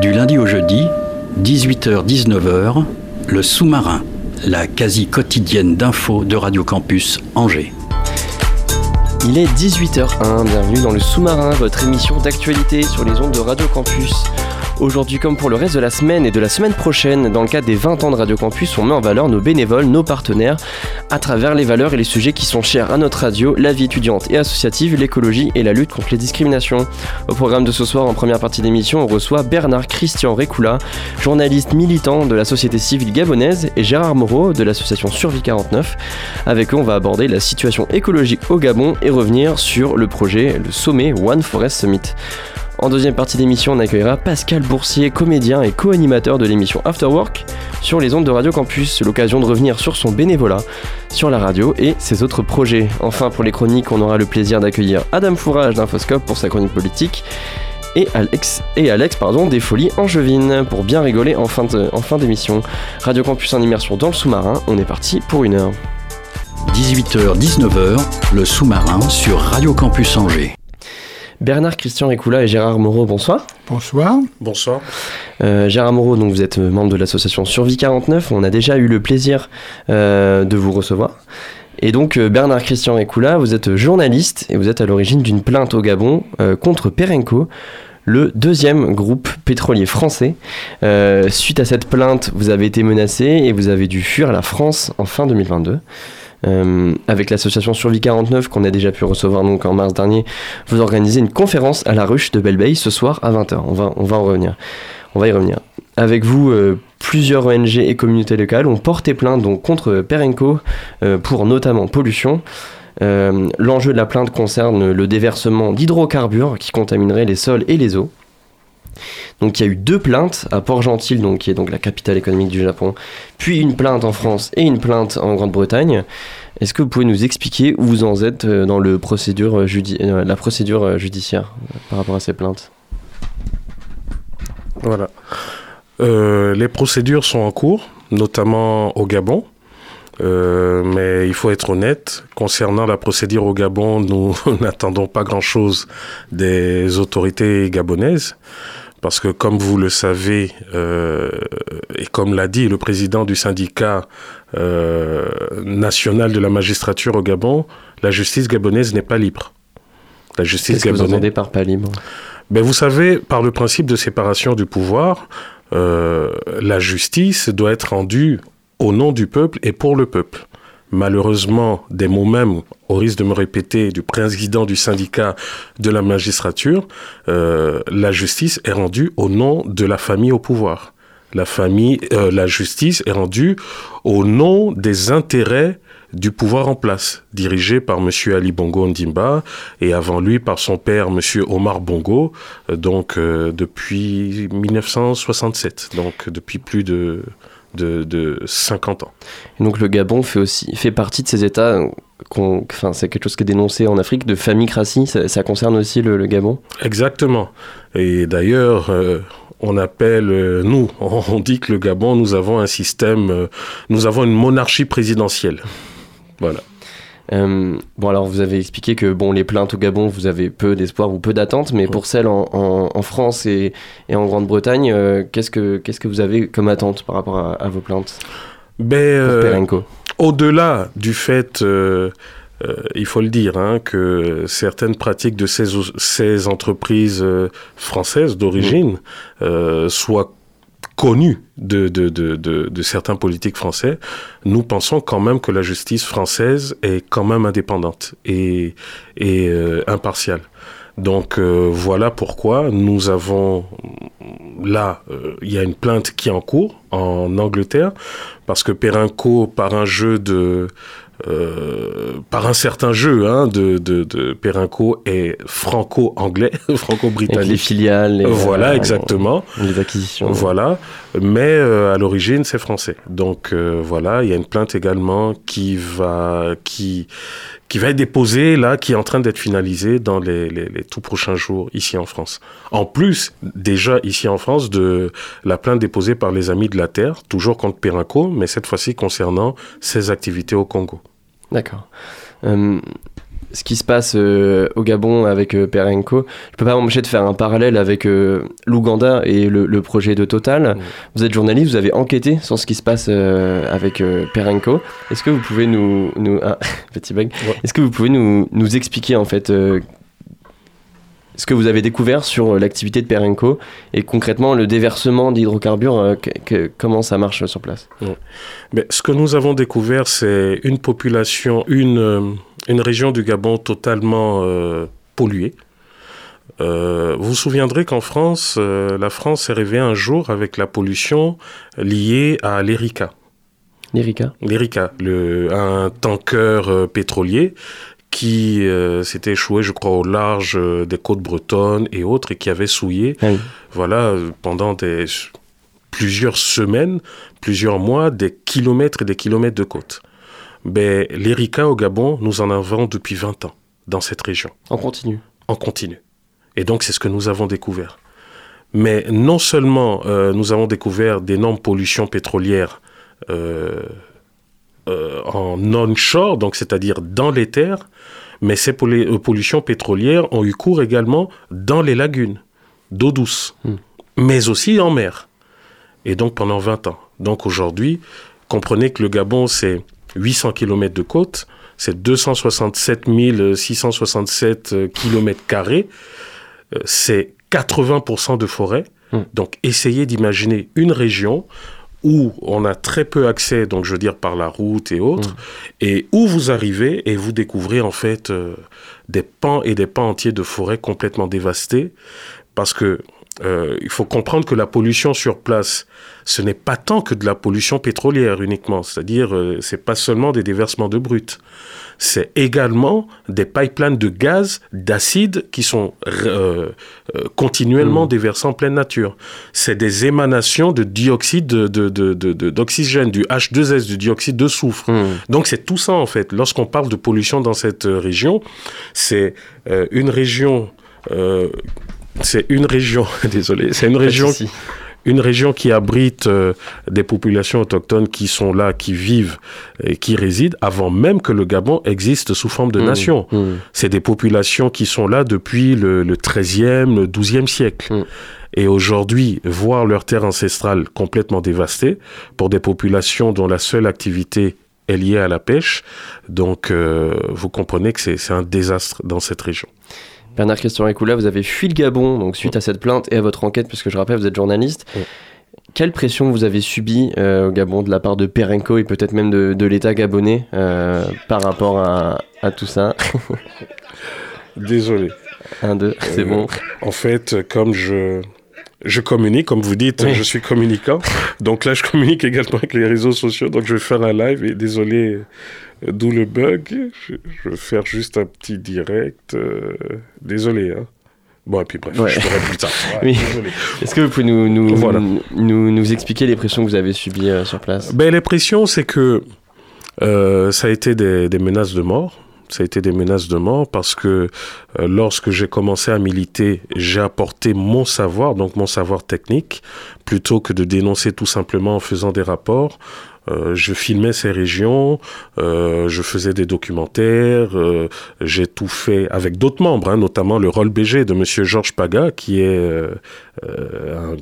Du lundi au jeudi, 18h-19h, le sous-marin, la quasi quotidienne d'infos de Radio Campus Angers. Il est 18h01, bienvenue dans le sous-marin, votre émission d'actualité sur les ondes de Radio Campus. Aujourd'hui, comme pour le reste de la semaine et de la semaine prochaine, dans le cadre des 20 ans de Radio Campus, on met en valeur nos bénévoles, nos partenaires, à travers les valeurs et les sujets qui sont chers à notre radio, la vie étudiante et associative, l'écologie et la lutte contre les discriminations. Au programme de ce soir, en première partie d'émission, on reçoit Bernard Christian Récoula, journaliste militant de la société civile gabonaise, et Gérard Moreau de l'association Survie 49. Avec eux, on va aborder la situation écologique au Gabon et revenir sur le projet, le sommet One Forest Summit. En deuxième partie d'émission, on accueillera Pascal Boursier, comédien et co-animateur de l'émission After Work sur les ondes de Radio Campus, l'occasion de revenir sur son bénévolat sur la radio et ses autres projets. Enfin, pour les chroniques, on aura le plaisir d'accueillir Adam Fourage d'Infoscope pour sa chronique politique et Alex, et Alex pardon, des Folies Angevines pour bien rigoler en fin, en fin d'émission. Radio Campus en immersion dans le sous-marin, on est parti pour une heure. 18h-19h, le sous-marin sur Radio Campus Angers. Bernard Christian Récoula et Gérard Moreau, bonsoir. Bonsoir. Bonsoir. Euh, Gérard Moreau, donc vous êtes membre de l'association Survie 49. On a déjà eu le plaisir euh, de vous recevoir. Et donc euh, Bernard Christian Récoula, vous êtes journaliste et vous êtes à l'origine d'une plainte au Gabon euh, contre Perenco, le deuxième groupe pétrolier français. Euh, suite à cette plainte, vous avez été menacé et vous avez dû fuir la France en fin 2022. Euh, avec l'association Survie 49 qu'on a déjà pu recevoir donc en mars dernier, vous organisez une conférence à la ruche de Belleveille ce soir à 20h. On va, on va en revenir. On va y revenir. Avec vous, euh, plusieurs ONG et communautés locales ont porté plainte contre Perenco euh, pour notamment pollution. L'enjeu de la plainte concerne le déversement d'hydrocarbures qui contamineraient les sols et les eaux. Donc il y a eu deux plaintes à Port-Gentil, donc, qui est donc la capitale économique du Japon, puis une plainte en France et une plainte en Grande-Bretagne. Est-ce que vous pouvez nous expliquer où vous en êtes euh, dans judi- euh, la procédure euh, judiciaire euh, par rapport à ces plaintes? Voilà. Euh, les procédures sont en cours, notamment au Gabon. Euh, mais il faut être honnête, concernant la procédure au Gabon, nous n'attendons pas grand-chose des autorités gabonaises. Parce que comme vous le savez, euh, et comme l'a dit le président du syndicat euh, national de la magistrature au Gabon, la justice gabonaise n'est pas libre. La justice Qu'est-ce que vous gabonaise. entendez par pas libre? Ben, vous savez, par le principe de séparation du pouvoir, euh, la justice doit être rendue au nom du peuple et pour le peuple. Malheureusement, des mots même, au risque de me répéter, du président du syndicat de la magistrature, euh, la justice est rendue au nom de la famille au pouvoir. La famille, euh, la justice est rendue au nom des intérêts du pouvoir en place, dirigé par M. Ali Bongo Ndimba et avant lui par son père M. Omar Bongo, euh, donc depuis 1967, donc depuis plus de, de, de 50 ans. Et donc le Gabon fait aussi fait partie de ces États. Enfin, c'est quelque chose qui est dénoncé en Afrique de famicratie. Ça, ça concerne aussi le, le Gabon? Exactement. Et d'ailleurs, euh, on appelle, euh, nous, on dit que le Gabon, nous avons un système, euh, nous avons une monarchie présidentielle. Voilà. Euh, bon, alors vous avez expliqué que bon, les plaintes au Gabon, vous avez peu d'espoir ou peu d'attentes, mais pour celles en, en- en France et, et en Grande-Bretagne, euh, qu'est-ce que qu'est-ce que vous avez comme attente par rapport à, à vos plaintes Ben, euh, Au-delà du fait, euh, il faut le dire, hein, que certaines pratiques de ces, ces entreprises euh, françaises d'origine euh, soient connues de, de, de, de, certains politiques français, nous pensons quand même que la justice française est quand même indépendante et, et euh, impartiale. Donc euh, voilà pourquoi nous avons là, euh, il y a une plainte qui est en cours en Angleterre parce que Perenco, par un jeu de euh, par un certain jeu hein, de, de, de Perenco et franco-anglais, Avec les franco-britannique. filiales, les, Voilà, euh, exactement. les acquisitions. Voilà, mais euh, à l'origine c'est français. Donc euh, voilà, il y a une plainte également qui va qui qui va être déposée là, qui est en train d'être finalisée dans les, les, les tout prochains jours ici en France. En plus, déjà ici en France de la plainte déposée par les Amis de la Terre, toujours contre Perenco, mais cette fois-ci concernant ses activités au Congo. D'accord. Euh, ce qui se passe euh, au Gabon avec euh, Perenco, je peux pas m'empêcher de faire un parallèle avec euh, l'Ouganda et le, le projet de Total. Vous êtes journaliste, vous avez enquêté sur ce qui se passe euh, avec Perenco. Est-ce que vous pouvez nous... nous ah, petit bug. Ouais. Est-ce que vous pouvez nous, nous expliquer en fait ce que vous avez découvert sur l'activité de Perenco et concrètement le déversement d'hydrocarbures, euh, comment ça marche sur place? Mais ce que nous avons découvert, c'est une population, une, une région du Gabon totalement euh, polluée. Euh, vous vous souviendrez qu'en France, euh, la France s'est réveillée un jour avec la pollution liée à l'Erika. L'Erika L'Erika, le, un tanker pétrolier qui euh, s'était échoué, je crois, au large des côtes bretonnes et autres, et qui avait souillé Ah oui. voilà, pendant des, plusieurs semaines, plusieurs mois, des kilomètres et des kilomètres de côte. Ben, L'Erika au Gabon, nous en avons depuis 20 ans dans cette région, En continu. en continu. Et donc, c'est ce que nous avons découvert. Mais non seulement euh, nous avons découvert d'énormes pollutions pétrolières euh, euh, en onshore, donc c'est-à-dire dans les terres, mais ces pollu- euh, pollutions pétrolières ont eu cours également dans les lagunes d'eau douce, Hmm. mais aussi en mer. Et donc pendant 20 ans. Donc aujourd'hui, comprenez que le Gabon, c'est 800 km de côte, c'est 267 667 km carrés, euh, c'est 80% de forêt. Hmm. Donc essayez d'imaginer une région où on a très peu accès, donc je veux dire par la route et autres, et où vous arrivez et vous découvrez en fait euh, des pans et des pans entiers de forêt complètement dévastés, parce que euh, il faut comprendre que la pollution sur place, ce n'est pas tant que de la pollution pétrolière uniquement, c'est-à-dire euh, c'est pas seulement des déversements de brut, c'est également des pipelines de gaz, d'acide qui sont euh, euh, continuellement déversés en pleine nature. C'est des émanations de dioxyde de- de- de- de- de- d'oxygène, du H2S, du dioxyde de soufre. Hmm. Donc c'est tout ça en fait. Lorsqu'on parle de pollution dans cette région, c'est une région. C'est une région, désolé, c'est une région, une région qui abrite euh, des populations autochtones qui sont là, qui vivent et qui résident avant même que le Gabon existe sous forme de Hmm. nation. Hmm. C'est des populations qui sont là depuis le, le 13e, le 12e siècle. Mm. Et aujourd'hui, voir leur terre ancestrale complètement dévastée pour des populations dont la seule activité est liée à la pêche, donc euh, vous comprenez que c'est un désastre dans cette région. Bernard Christian Écoula, vous avez fui le Gabon donc suite à cette plainte et à votre enquête, puisque je rappelle, vous êtes journaliste. Quelle pression vous avez subie euh, au Gabon de la part de Perenco et peut-être même de, de l'État gabonais euh, par rapport à, à tout ça? Désolé. Un, deux, c'est Euh, bon. En fait, comme je, je communique, comme vous dites, Oui. je suis communicant. Donc là, je communique également avec les réseaux sociaux. Donc je vais faire un live et désolé, d'où le bug. Je, je vais faire juste un petit direct. euh, désolé. Hein. Bon, et puis bref, Ouais. je ferai plus tard. Ouais, Oui. désolé. Est-ce que vous pouvez nous, nous, Voilà. nous, nous expliquer les pressions que vous avez subies euh, sur place? Ben, les pressions, c'est que euh, ça a été des, des menaces de mort. Ça a été des menaces de mort parce que euh, lorsque j'ai commencé à militer, j'ai apporté mon savoir, donc mon savoir technique, plutôt que de dénoncer tout simplement en faisant des rapports. Euh, je filmais ces régions, euh, je faisais des documentaires, euh, j'ai tout fait avec d'autres membres, hein, notamment le rôle BG de Monsieur Georges Paga, qui est un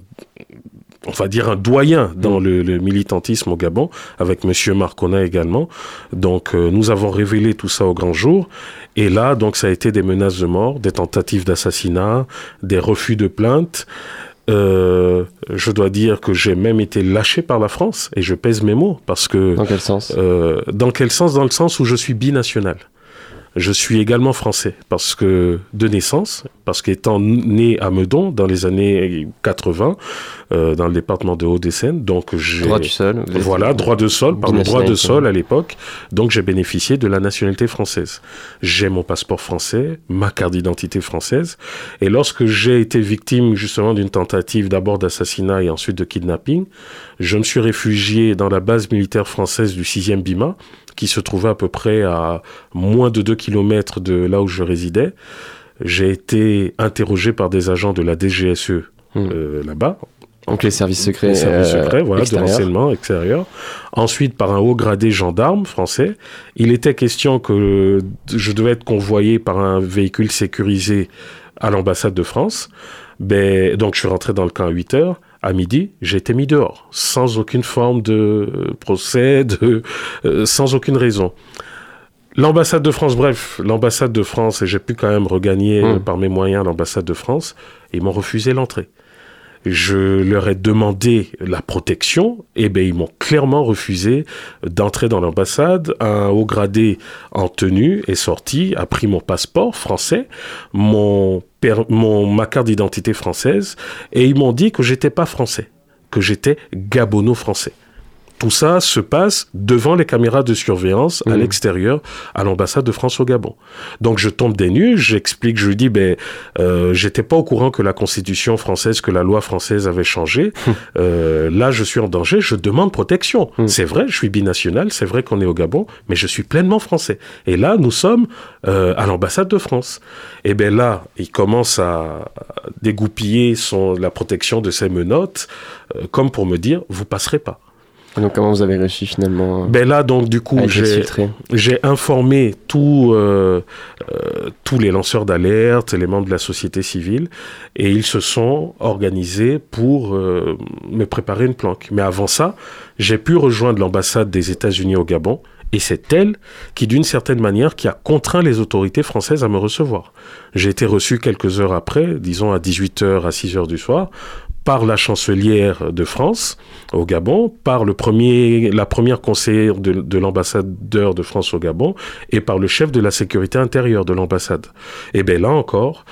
on va dire un doyen dans le, le militantisme au Gabon, avec Monsieur Marcona également. Donc nous avons révélé tout ça au grand jour. Et là, donc ça a été des menaces de mort, des tentatives d'assassinat, des refus de plainte. Euh, je dois dire que j'ai même été lâché par la France, et je pèse mes mots, parce que Dans quel sens? euh, dans quel sens? Dans le sens où je suis binational. Je suis également français parce que de naissance, parce qu'étant né à Meudon dans les années 80, euh, dans le département de Haut-des-Seine, donc j'ai Droit du sol. voilà droit de sol, par le droit de sol à l'époque, donc j'ai bénéficié de la nationalité française. J'ai mon passeport français, ma carte d'identité française, et lorsque j'ai été victime justement d'une tentative d'abord d'assassinat et ensuite de kidnapping, je me suis réfugié dans la base militaire française du 6e BIMA, qui se trouvait à peu près à moins de 2 km de là où je résidais. J'ai été interrogé par des agents de la DGSE Hmm. euh, là-bas, Donc les services secrets. les services euh, secrets, voilà, de renseignement extérieur. Ensuite, par un haut gradé gendarme français, il était question que je devais être convoyé par un véhicule sécurisé à l'ambassade de France. Ben, donc, je suis rentré dans le camp à 8 heures. À midi, j'ai été mis dehors, sans aucune forme de procès, de, euh, sans aucune raison. L'ambassade de France, bref, l'ambassade de France, et j'ai pu quand même regagner Mm. euh, par mes moyens l'ambassade de France, ils m'ont refusé l'entrée. Je leur ai demandé la protection, et ben ils m'ont clairement refusé d'entrer dans l'ambassade. Un haut gradé en tenue est sorti, a pris mon passeport français, mon ma carte d'identité française, et ils m'ont dit que j'étais pas français, que j'étais gabono-français. Tout ça se passe devant les caméras de surveillance à Mhm. l'extérieur, à l'ambassade de France au Gabon. Donc je tombe des nues, j'explique, je lui dis, ben, euh, j'étais pas au courant que la constitution française, que la loi française avait changé. Euh, là, je suis en danger, je demande protection. Mhm. C'est vrai, je suis binational, c'est vrai qu'on est au Gabon, mais je suis pleinement français. Et là, nous sommes euh, à l'ambassade de France. Et ben là, il commence à dégoupiller son, la protection de ses menottes, euh, comme pour me dire, vous passerez pas. Donc comment vous avez réussi finalement Ben là, donc, du coup, j'ai informé tous euh, euh, tous les lanceurs d'alerte, les membres de la société civile, et ils se sont organisés pour euh, me préparer une planque. Mais avant ça, j'ai pu rejoindre l'ambassade des États-Unis au Gabon, et c'est elle qui, d'une certaine manière, qui a contraint les autorités françaises à me recevoir. J'ai été reçu quelques heures après, disons à 18h à 6h du soir, par la chancelière de France au Gabon, par le premier, la première conseillère de, de l'ambassadeur de France au Gabon et par le chef de la sécurité intérieure de l'ambassade. Et bien là encore,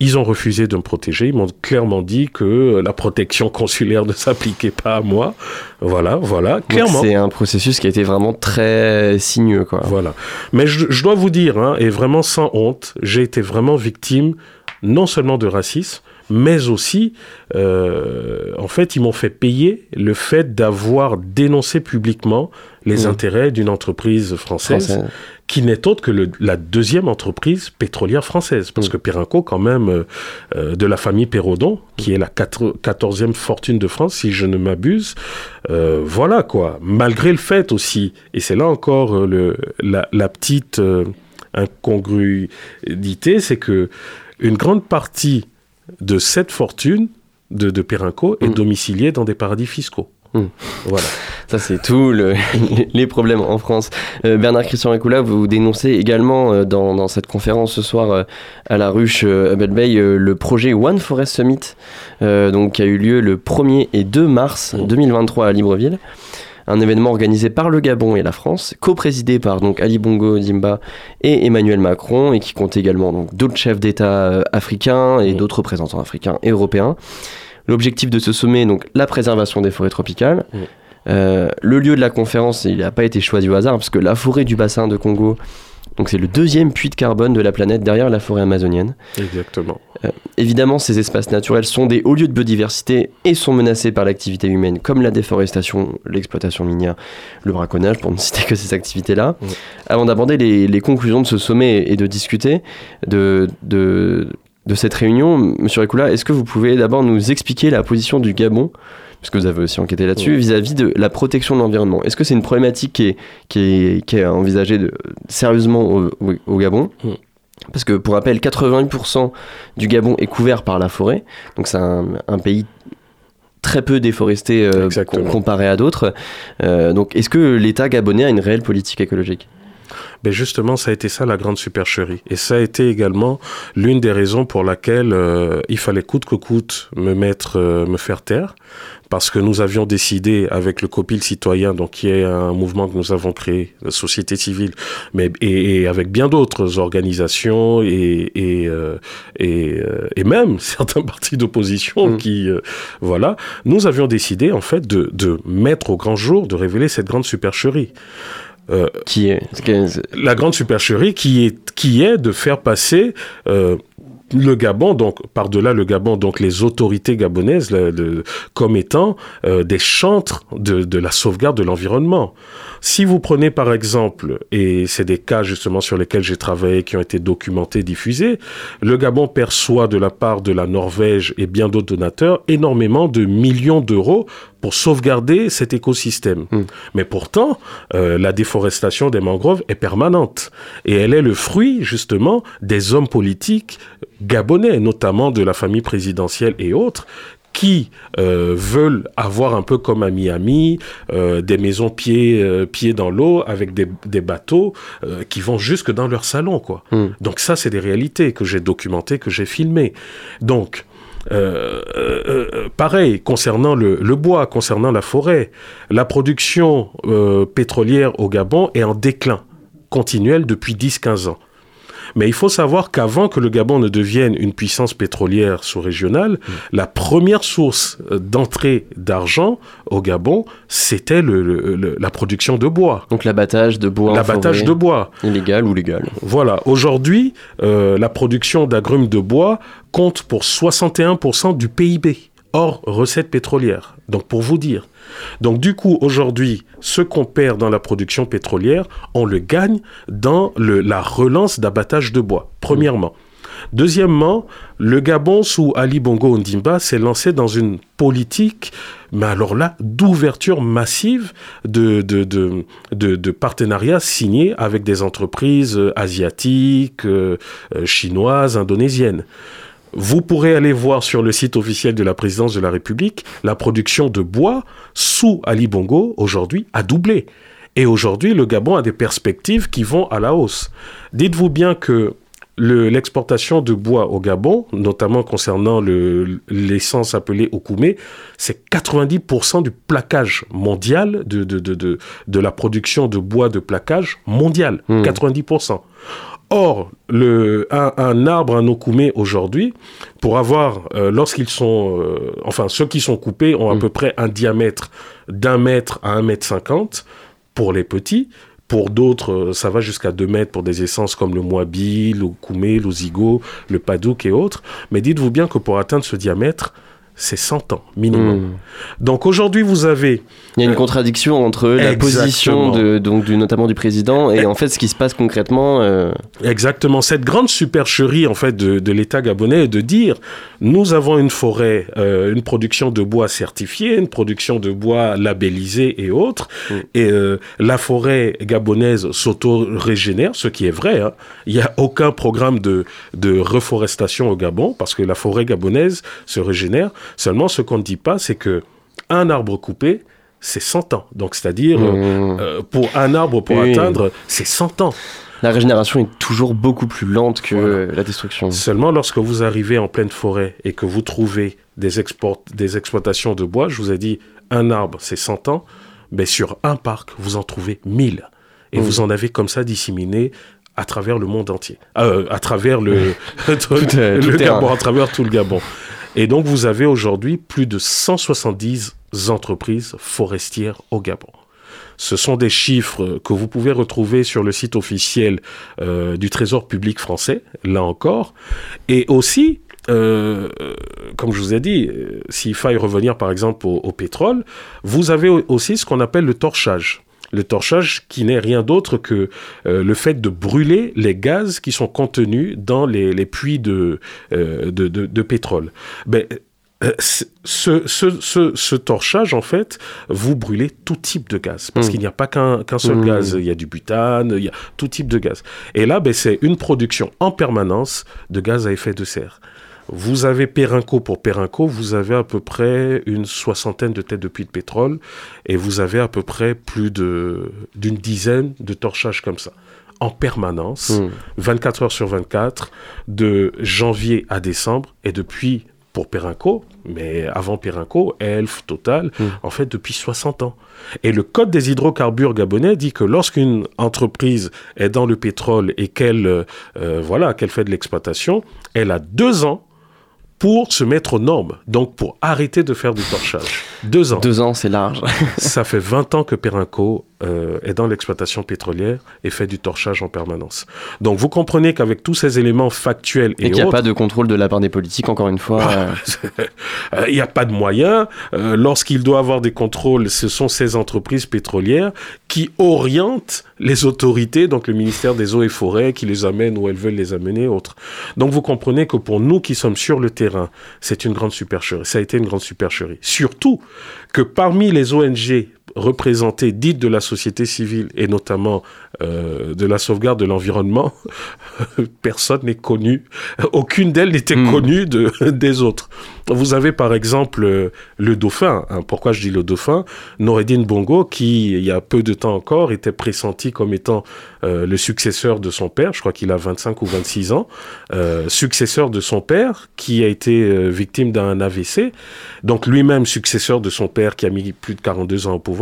ils ont refusé de me protéger. Ils m'ont clairement dit que la protection consulaire ne s'appliquait pas à moi. Voilà, voilà, clairement. C'est un processus qui a été vraiment très sinueux quoi. Voilà. Mais je, je dois vous dire, hein, et vraiment sans honte, j'ai été vraiment victime non seulement de racisme, mais aussi, euh, en fait, ils m'ont fait payer le fait d'avoir dénoncé publiquement les Mmh. intérêts d'une entreprise française Français. qui n'est autre que le- la deuxième entreprise pétrolière française. Parce Mm. que Perrinco, quand même, euh, euh, de la famille Perrodon, qui est la quatre- quatorzième fortune de France, si je ne m'abuse, euh, voilà quoi. Malgré le fait aussi, et c'est là encore le, la, la petite incongruité, c'est que une grande partie de cette fortune de, de Perrinco est Mm. domiciliée dans des paradis fiscaux. Mm. Voilà. Ça, c'est tout le- les problèmes en France. Euh, Bernard Christian Ricoula, vous dénoncez également euh, dans, dans cette conférence ce soir euh, à la ruche à Belle Bay le projet One Forest Summit, donc, qui a eu lieu le 1er et 2 mars Mm. 2023 à Libreville. Un événement organisé par le Gabon et la France, co-présidé par donc Ali Bongo Dimba et Emmanuel Macron, et qui compte également donc d'autres chefs d'État euh, africains et d'autres représentants africains et européens. L'objectif de ce sommet est donc la préservation des forêts tropicales. Euh, le lieu de la conférence, il n'a pas été choisi au hasard, parce que la forêt du bassin de Congo, donc c'est le deuxième puits de carbone de la planète derrière la forêt amazonienne. Exactement. Évidemment, ces espaces naturels sont des hauts lieux de biodiversité et sont menacés par l'activité humaine, comme la déforestation, l'exploitation minière, le braconnage, pour ne citer que ces activités-là. Avant d'aborder les, les conclusions de ce sommet et de discuter de, de, de cette réunion, Monsieur Ricoula, est-ce que vous pouvez d'abord nous expliquer la position du Gabon puisque vous avez aussi enquêté là-dessus, Ouais. vis-à-vis de la protection de l'environnement? Est-ce que c'est une problématique qui est, qui est, qui est envisagée de, sérieusement au, au- au Gabon? Parce que pour rappel, 88% du Gabon est couvert par la forêt, donc c'est un, un pays très peu déforesté euh, comparé à d'autres. Euh, donc est-ce que l'État gabonais a une réelle politique écologique? Ben justement, ça a été ça la grande supercherie. Et ça a été également l'une des raisons pour laquelle euh, il fallait coûte que coûte me mettre, euh, me faire taire. Parce que nous avions décidé avec le COPIL citoyen, donc qui est un mouvement que nous avons créé, la société civile, mais et, et avec bien d'autres organisations et et, euh, et, euh, et, même certains partis d'opposition mmh. qui, euh, voilà, nous avions décidé en fait de, de mettre au grand jour, de révéler cette grande supercherie. Euh, qui est la grande supercherie qui est qui est de faire passer euh, le Gabon, donc par-delà le Gabon, donc les autorités gabonaises comme étant euh, des chantres de, la sauvegarde de l'environnement. Si vous prenez par exemple, et c'est des cas justement sur lesquels j'ai travaillé, qui ont été documentés, diffusés, le Gabon perçoit de la part de la Norvège et bien d'autres donateurs énormément de millions d'euros pour sauvegarder cet écosystème. Mmh. Mais pourtant, euh, la déforestation des mangroves est permanente et elle est le fruit justement des hommes politiques gabonais, notamment de la famille présidentielle et autres, qui euh, veulent avoir un peu comme à Miami euh, des maisons pieds euh, pieds dans l'eau avec des, des bateaux qui vont jusque dans leur salon quoi. Hmm. Mm. Donc ça c'est des réalités que j'ai documentées que j'ai filmées. Donc pareil, concernant le, bois, concernant la forêt, la production euh, pétrolière au Gabon est en déclin continuel depuis 10-15 ans. Mais il faut savoir qu'avant que le Gabon ne devienne une puissance pétrolière sous-régionale, mmh. la première source d'entrée d'argent au Gabon, c'était le, le, le, la production de bois. Donc l'abattage de bois. L'abattage de bois. Illégal ou légal. Voilà. Aujourd'hui, euh, la production d'agrumes de bois compte pour 61% du PIB, hors recettes pétrolières. Donc pour vous dire. Donc du coup, aujourd'hui, ce qu'on perd dans la production pétrolière, on le gagne dans la relance d'abattage de bois, premièrement. Deuxièmement, le Gabon sous Ali Bongo Ondimba s'est lancé dans une politique, mais alors là, d'ouverture massive de, partenariats signés avec des entreprises asiatiques, euh, chinoises, indonésiennes. Vous pourrez aller voir sur le site officiel de la présidence de la République, la production de bois sous Ali Bongo, aujourd'hui, a doublé. Et aujourd'hui, le Gabon a des perspectives qui vont à la hausse. Dites-vous bien que l'exportation de bois au Gabon, notamment concernant l'essence appelée Okume, c'est 90% du plaquage mondial, de, de, de, de, de la production de bois de plaquage mondial. Mmh. 90%. Or, le, un, un, arbre, un okume aujourd'hui, pour avoir, euh, lorsqu'ils sont, euh, enfin, ceux qui sont coupés ont à mmh. peu près un diamètre d'un mètre à un mètre cinquante pour les petits. Pour d'autres, ça va jusqu'à 2 mètres pour des essences comme le moabi, le koumé, le zigo, le padouk et autres. Mais dites-vous bien que pour atteindre ce diamètre, c'est 100 ans minimum. Mmh. Donc aujourd'hui, vous avez... Il y a une contradiction entre la position de, donc, du, notamment du président et en fait ce qui se passe concrètement. Euh... Exactement. Cette grande supercherie en fait de, de l'État gabonais est de dire nous avons une forêt, euh, une production de bois certifiée, une production de bois labellisée et autres, mmh. et euh, la forêt gabonaise s'auto-régénère, ce qui est vrai. Hein. Il n'y a aucun programme de, de reforestation au Gabon parce que la forêt gabonaise se régénère. Seulement, ce qu'on ne dit pas, c'est que un arbre coupé, c'est 100 ans. Donc, c'est-à-dire, mmh. euh, pour un arbre pour oui. atteindre, c'est 100 ans. La régénération est toujours beaucoup plus lente que voilà. la destruction. Seulement lorsque vous arrivez en pleine forêt et que vous trouvez des, export des exploitations de bois, je vous ai dit, un arbre, c'est 100 ans, mais sur un parc, vous en trouvez 1000. Et mmh. vous en avez comme ça disséminé à travers le monde entier. Euh, à travers le, tout, le, tout le Gabon, à travers tout le Gabon. Et donc, vous avez aujourd'hui plus de 170 entreprises forestières au Gabon. Ce sont des chiffres que vous pouvez retrouver sur le site officiel euh, du Trésor public français, là encore. Et aussi, euh, comme je vous ai dit, s'il faille revenir par exemple au pétrole, vous avez aussi ce qu'on appelle le torchage le torchage qui n'est rien d'autre que euh, le fait de brûler les gaz qui sont contenus dans les, les puits de, euh, de, de, de, pétrole. Ben, euh, ce, ce, ce, ce, torchage, en fait, vous brûlez tout type de gaz. Parce mmh. qu'il n'y a pas qu'un qu seul mmh. gaz. Il y a du butane, il y a tout type de gaz. Et là, ben, c'est une production en permanence de gaz à effet de serre. Vous avez Périnco pour Périnco, vous avez à peu près une soixantaine de têtes de puits de pétrole et vous avez à peu près plus d'une dizaine de torchages comme ça. en permanence, Mm. 24 heures sur 24, de janvier à décembre, et depuis, pour Perrinco, mais avant Perrinco, Elf, Total, Mm. en fait, depuis 60 ans. Et le code des hydrocarbures gabonais dit que lorsqu'une entreprise est dans le pétrole et qu'elle euh, euh, voilà, qu'elle fait de l'exploitation, elle a deux ans pour se mettre aux normes, donc pour arrêter de faire du torchage. Deux ans. Deux ans, c'est large. Ça fait 20 ans que Perrinco euh, est dans l'exploitation pétrolière et fait du torchage en permanence. Donc vous comprenez qu'avec tous ces éléments factuels et, Et qu'il n'y a autres, pas de contrôle de la part des politiques, encore une fois. Euh, euh, il n'y a pas de moyens. Euh, Lorsqu'il doit avoir des contrôles, ce sont ces entreprises pétrolières qui orientent les autorités, donc le ministère des Eaux et Forêts, qui les amènent où elles veulent les amener, autres. Donc vous comprenez que pour nous qui sommes sur le terrain, c'est une grande supercherie. Ça a été une grande supercherie. Surtout que parmi les ONG représentées, dites de la société civile et notamment euh, de la sauvegarde de l'environnement, personne n'est connu, aucune d'elles n'était Hmm. connue de, des autres. Vous avez par exemple euh, le dauphin. hein. pourquoi je dis le dauphin? Noureddin Bongo, qui il y a peu de temps encore était pressenti comme étant euh, le successeur de son père. Je crois qu'il a 25 ou 26 ans. Successeur de son père, qui a été victime d'un AVC. Donc lui-même successeur de son père, qui a mis plus de 42 ans au pouvoir.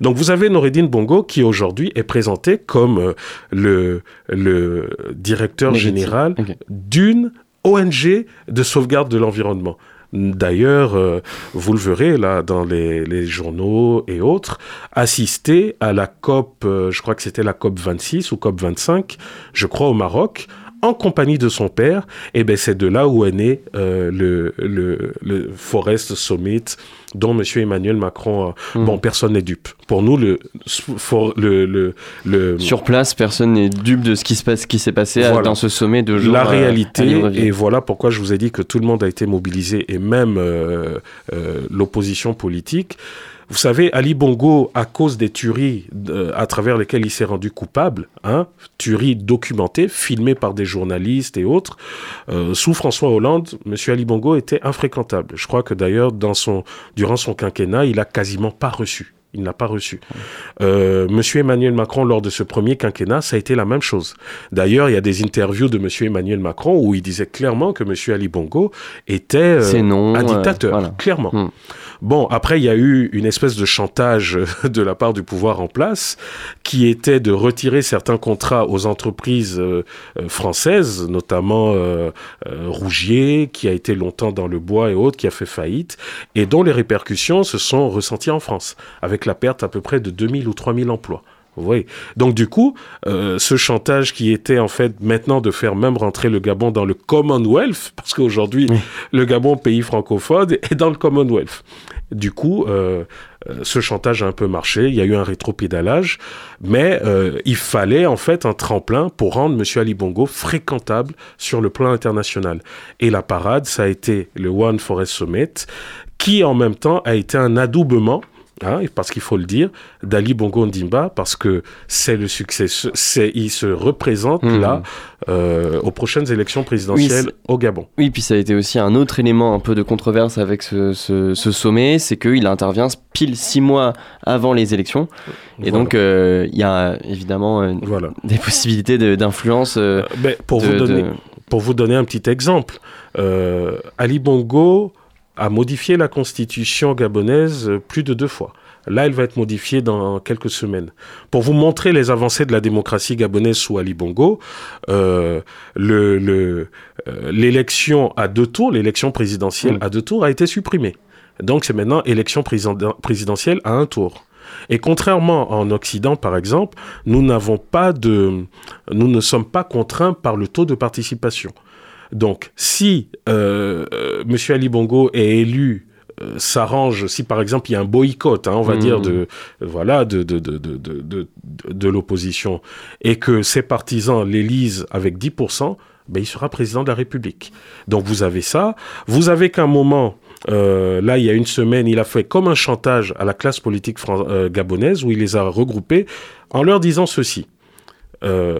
Donc vous avez Noureddin Bongo, qui aujourd'hui est présenté comme euh, le, le directeur Légitime. général d'une ONG de sauvegarde de l'environnement. D'ailleurs, euh, vous le verrez là dans les, les journaux et autres, assister à la COP, euh, je crois que c'était la COP 26 ou COP 25, je crois au Maroc, en compagnie de son père, et ben c'est de là où est né euh, le, le, le Forest Summit dont Monsieur Emmanuel Macron. euh, Mhm. Bon, personne n'est dupe. Pour nous, le, for- le, le, le Sur place, personne n'est dupe de ce qui se passe, ce qui s'est passé à- Voilà. dans ce sommet de jours. la euh, à réalité, et voilà pourquoi je vous ai dit que tout le monde a été mobilisé, et même euh, euh, l'opposition politique. Vous savez, Ali Bongo, à cause des tueries euh, à travers lesquelles il s'est rendu coupable, hein, tueries documentées, filmées par des journalistes et autres, euh, sous François Hollande, Monsieur Ali Bongo était infréquentable. Je crois que d'ailleurs, son, durant son quinquennat, il a quasiment pas reçu. Il n'a pas reçu. Euh, Monsieur Emmanuel Macron, lors de ce premier quinquennat, ça a été la même chose. D'ailleurs, il y a des interviews de Monsieur Emmanuel Macron où il disait clairement que Monsieur Ali Bongo était euh, non. un euh, dictateur, voilà. clairement. Hmm. Bon, après, il y a eu une espèce de chantage de la part du pouvoir en place qui était de retirer certains contrats aux entreprises euh, euh, françaises, notamment euh, euh, Rougier, qui a été longtemps dans le bois et autres, qui a fait faillite, et dont les répercussions se sont ressenties en France, avec la perte à peu près de 2000 ou 3000 emplois. Oui. Donc du coup, euh, ce chantage qui était en fait maintenant de faire même rentrer le Gabon dans le Commonwealth, parce qu'aujourd'hui Oui. le Gabon, pays francophone, est dans le Commonwealth. Du coup, euh, euh, ce chantage a un peu marché, il y a eu un rétropédalage, mais euh, il fallait en fait un tremplin pour rendre M. Ali Bongo fréquentable sur le plan international. Et la parade, ça a été le One Forest Summit, qui en même temps a été un adoubement Hein, parce qu'il faut le dire, d'Ali Bongo Ndimba, parce que c'est le succès, c'est, il se représente Mhm. là euh, aux prochaines élections présidentielles Oui, au Gabon. Oui, puis ça a été aussi un autre élément un peu de controverse avec ce, ce- ce sommet, c'est qu'il intervient pile six mois avant les élections. Et Voilà. donc, euh, il y a évidemment euh, voilà. des possibilités de- d'influence. pour, de- vous donner, de- pour vous donner un petit exemple, Ali Bongo a modifié la constitution gabonaise euh, plus de deux fois. Là, elle va être modifiée dans quelques semaines. Pour vous montrer les avancées de la démocratie gabonaise sous Ali Bongo, euh, le- le, euh, l'élection à deux tours, l'élection présidentielle Mm. à deux tours a été supprimée. Donc c'est maintenant élection président- présidentielle à un tour. Et contrairement en Occident, par exemple, nous n'avons pas de, nous ne sommes pas contraints par le taux de participation. Donc, si euh, euh, Monsieur Ali Bongo est élu, euh, s'arrange, si par exemple il y a un boycott, hein, on va Mhm. dire de, voilà, de de de de de, l'opposition, et que ses partisans l'élisent avec 10%, ben il sera président de la République. Donc vous avez ça. Vous avez qu'un moment, euh, là il y a une semaine, il a fait comme un chantage à la classe politique euh, gabonaise où il les a regroupés en leur disant ceci. Euh,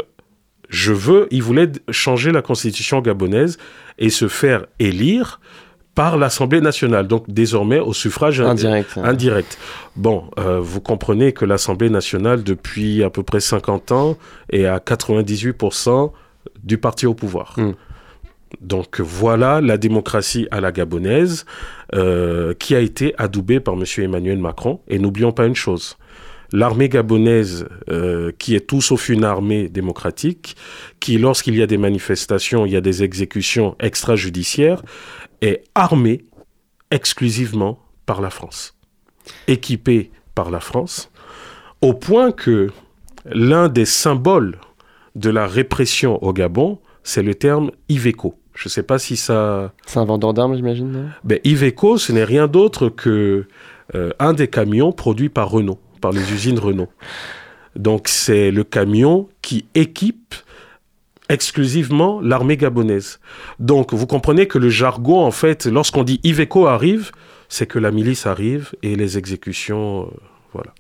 je veux, il voulait changer la constitution gabonaise et se faire élire par l'Assemblée nationale, donc désormais au suffrage in- Indirect. indirect. Bon, euh, vous comprenez que l'Assemblée nationale, depuis à peu près 50 ans, est à 98% du parti au pouvoir. Mm. Donc voilà la démocratie à la gabonaise euh, qui a été adoubée par M. Emmanuel Macron. Et n'oublions pas une chose. L'armée gabonaise, euh, qui est tout sauf une armée démocratique, qui lorsqu'il y a des manifestations, il y a des exécutions extrajudiciaires, est armée exclusivement par la France, équipée par la France, au point que l'un des symboles de la répression au Gabon, c'est le terme Iveco. Je ne sais pas si ça... C'est un vendeur d'armes, j'imagine. Ben, Iveco, ce n'est rien d'autre que euh, un des camions produits par Renault, par les usines Renault. Donc c'est le camion qui équipe exclusivement l'armée gabonaise. Donc vous comprenez que le jargon, en fait, lorsqu'on dit Iveco arrive, c'est que la milice arrive et les exécutions, euh, voilà.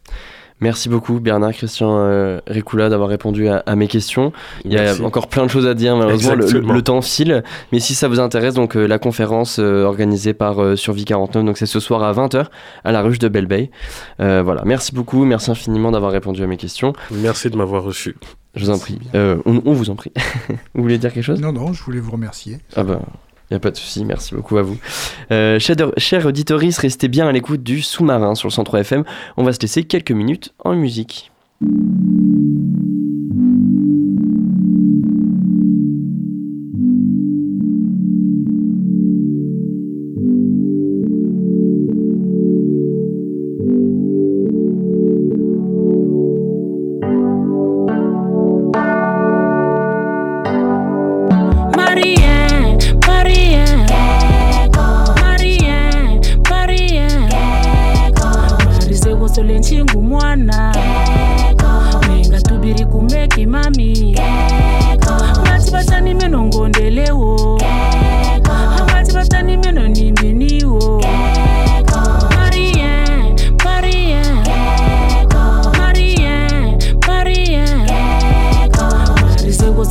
Merci beaucoup Bernard Christian euh, Ricoula d'avoir répondu à, à mes questions. Il y a Merci. encore plein de choses à dire, malheureusement le, temps file. Mais si ça vous intéresse, donc euh, la conférence euh, organisée par euh, Survie 49, donc c'est ce soir à 20h à la ruche de Belle Bay. Euh, voilà, merci beaucoup, merci infiniment d'avoir répondu à mes questions. Merci de m'avoir reçu. Je vous en prie. Euh, on, on vous en prie. vous voulez dire quelque chose? Non, non, je voulais vous remercier. Ah bah, il n'y a pas de souci, merci beaucoup à vous. Euh, chers, auditoristes, restez bien à l'écoute du sous-marin sur le 103 FM. On va se laisser quelques minutes en musique. Marien, sole nchingu mwana. Menga tubiri kumeki mami. Ngati vatani meno ngondelewo. Angati vatani meno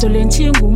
sole nchingu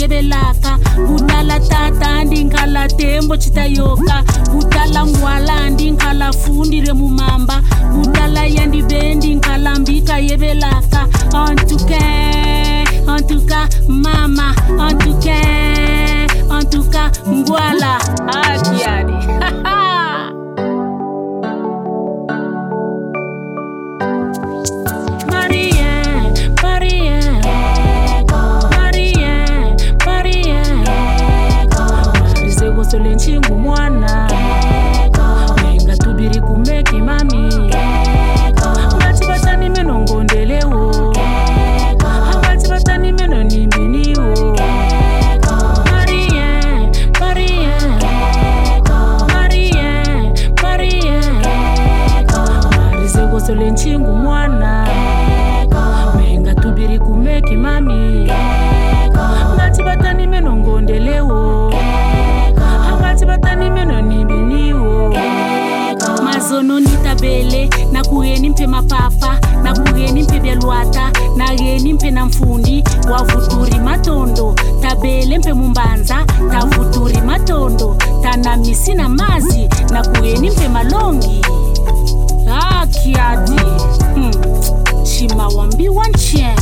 yevelaka vunala tata ndingala tembo chitayoka. Vutala ngwala ndingala fundire mumamba. Vutala yandive ndingala mbika yevelaka antuke antuka mama antuke antuka ngwala. Akiadi nakuheni mpe mapapa nimpe mpe byalwata ye nimpe na mfundi wavuturi matondo tabele mpe mumbanza tavuturi matondo tanamisi na mazi nakuheni nimpe malongi. Akiadi hmm. chimawambiwa nchen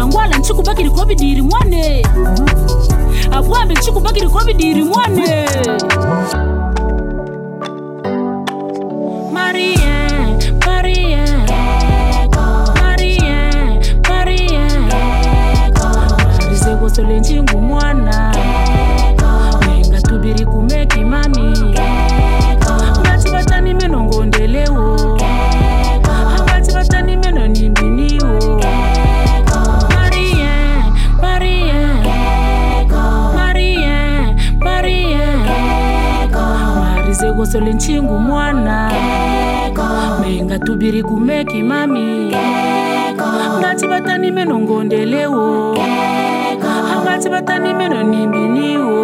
angwala nchikubakiri kobidiri mwane. Abwambe nchikubakiri kobidiri mwane. Marien, Kosole nchingu mwana. Menga tubiri kumeki mami ngati vatani meno ngondelewo ngati vatani meno nimbiniwo Marien, Marien, Marien, Marien. Marize kosole nchingu mwana. Wenga tubiri kumeki mami ngati vatani meno ngondelewo 하지만 땀이면은 이민이오.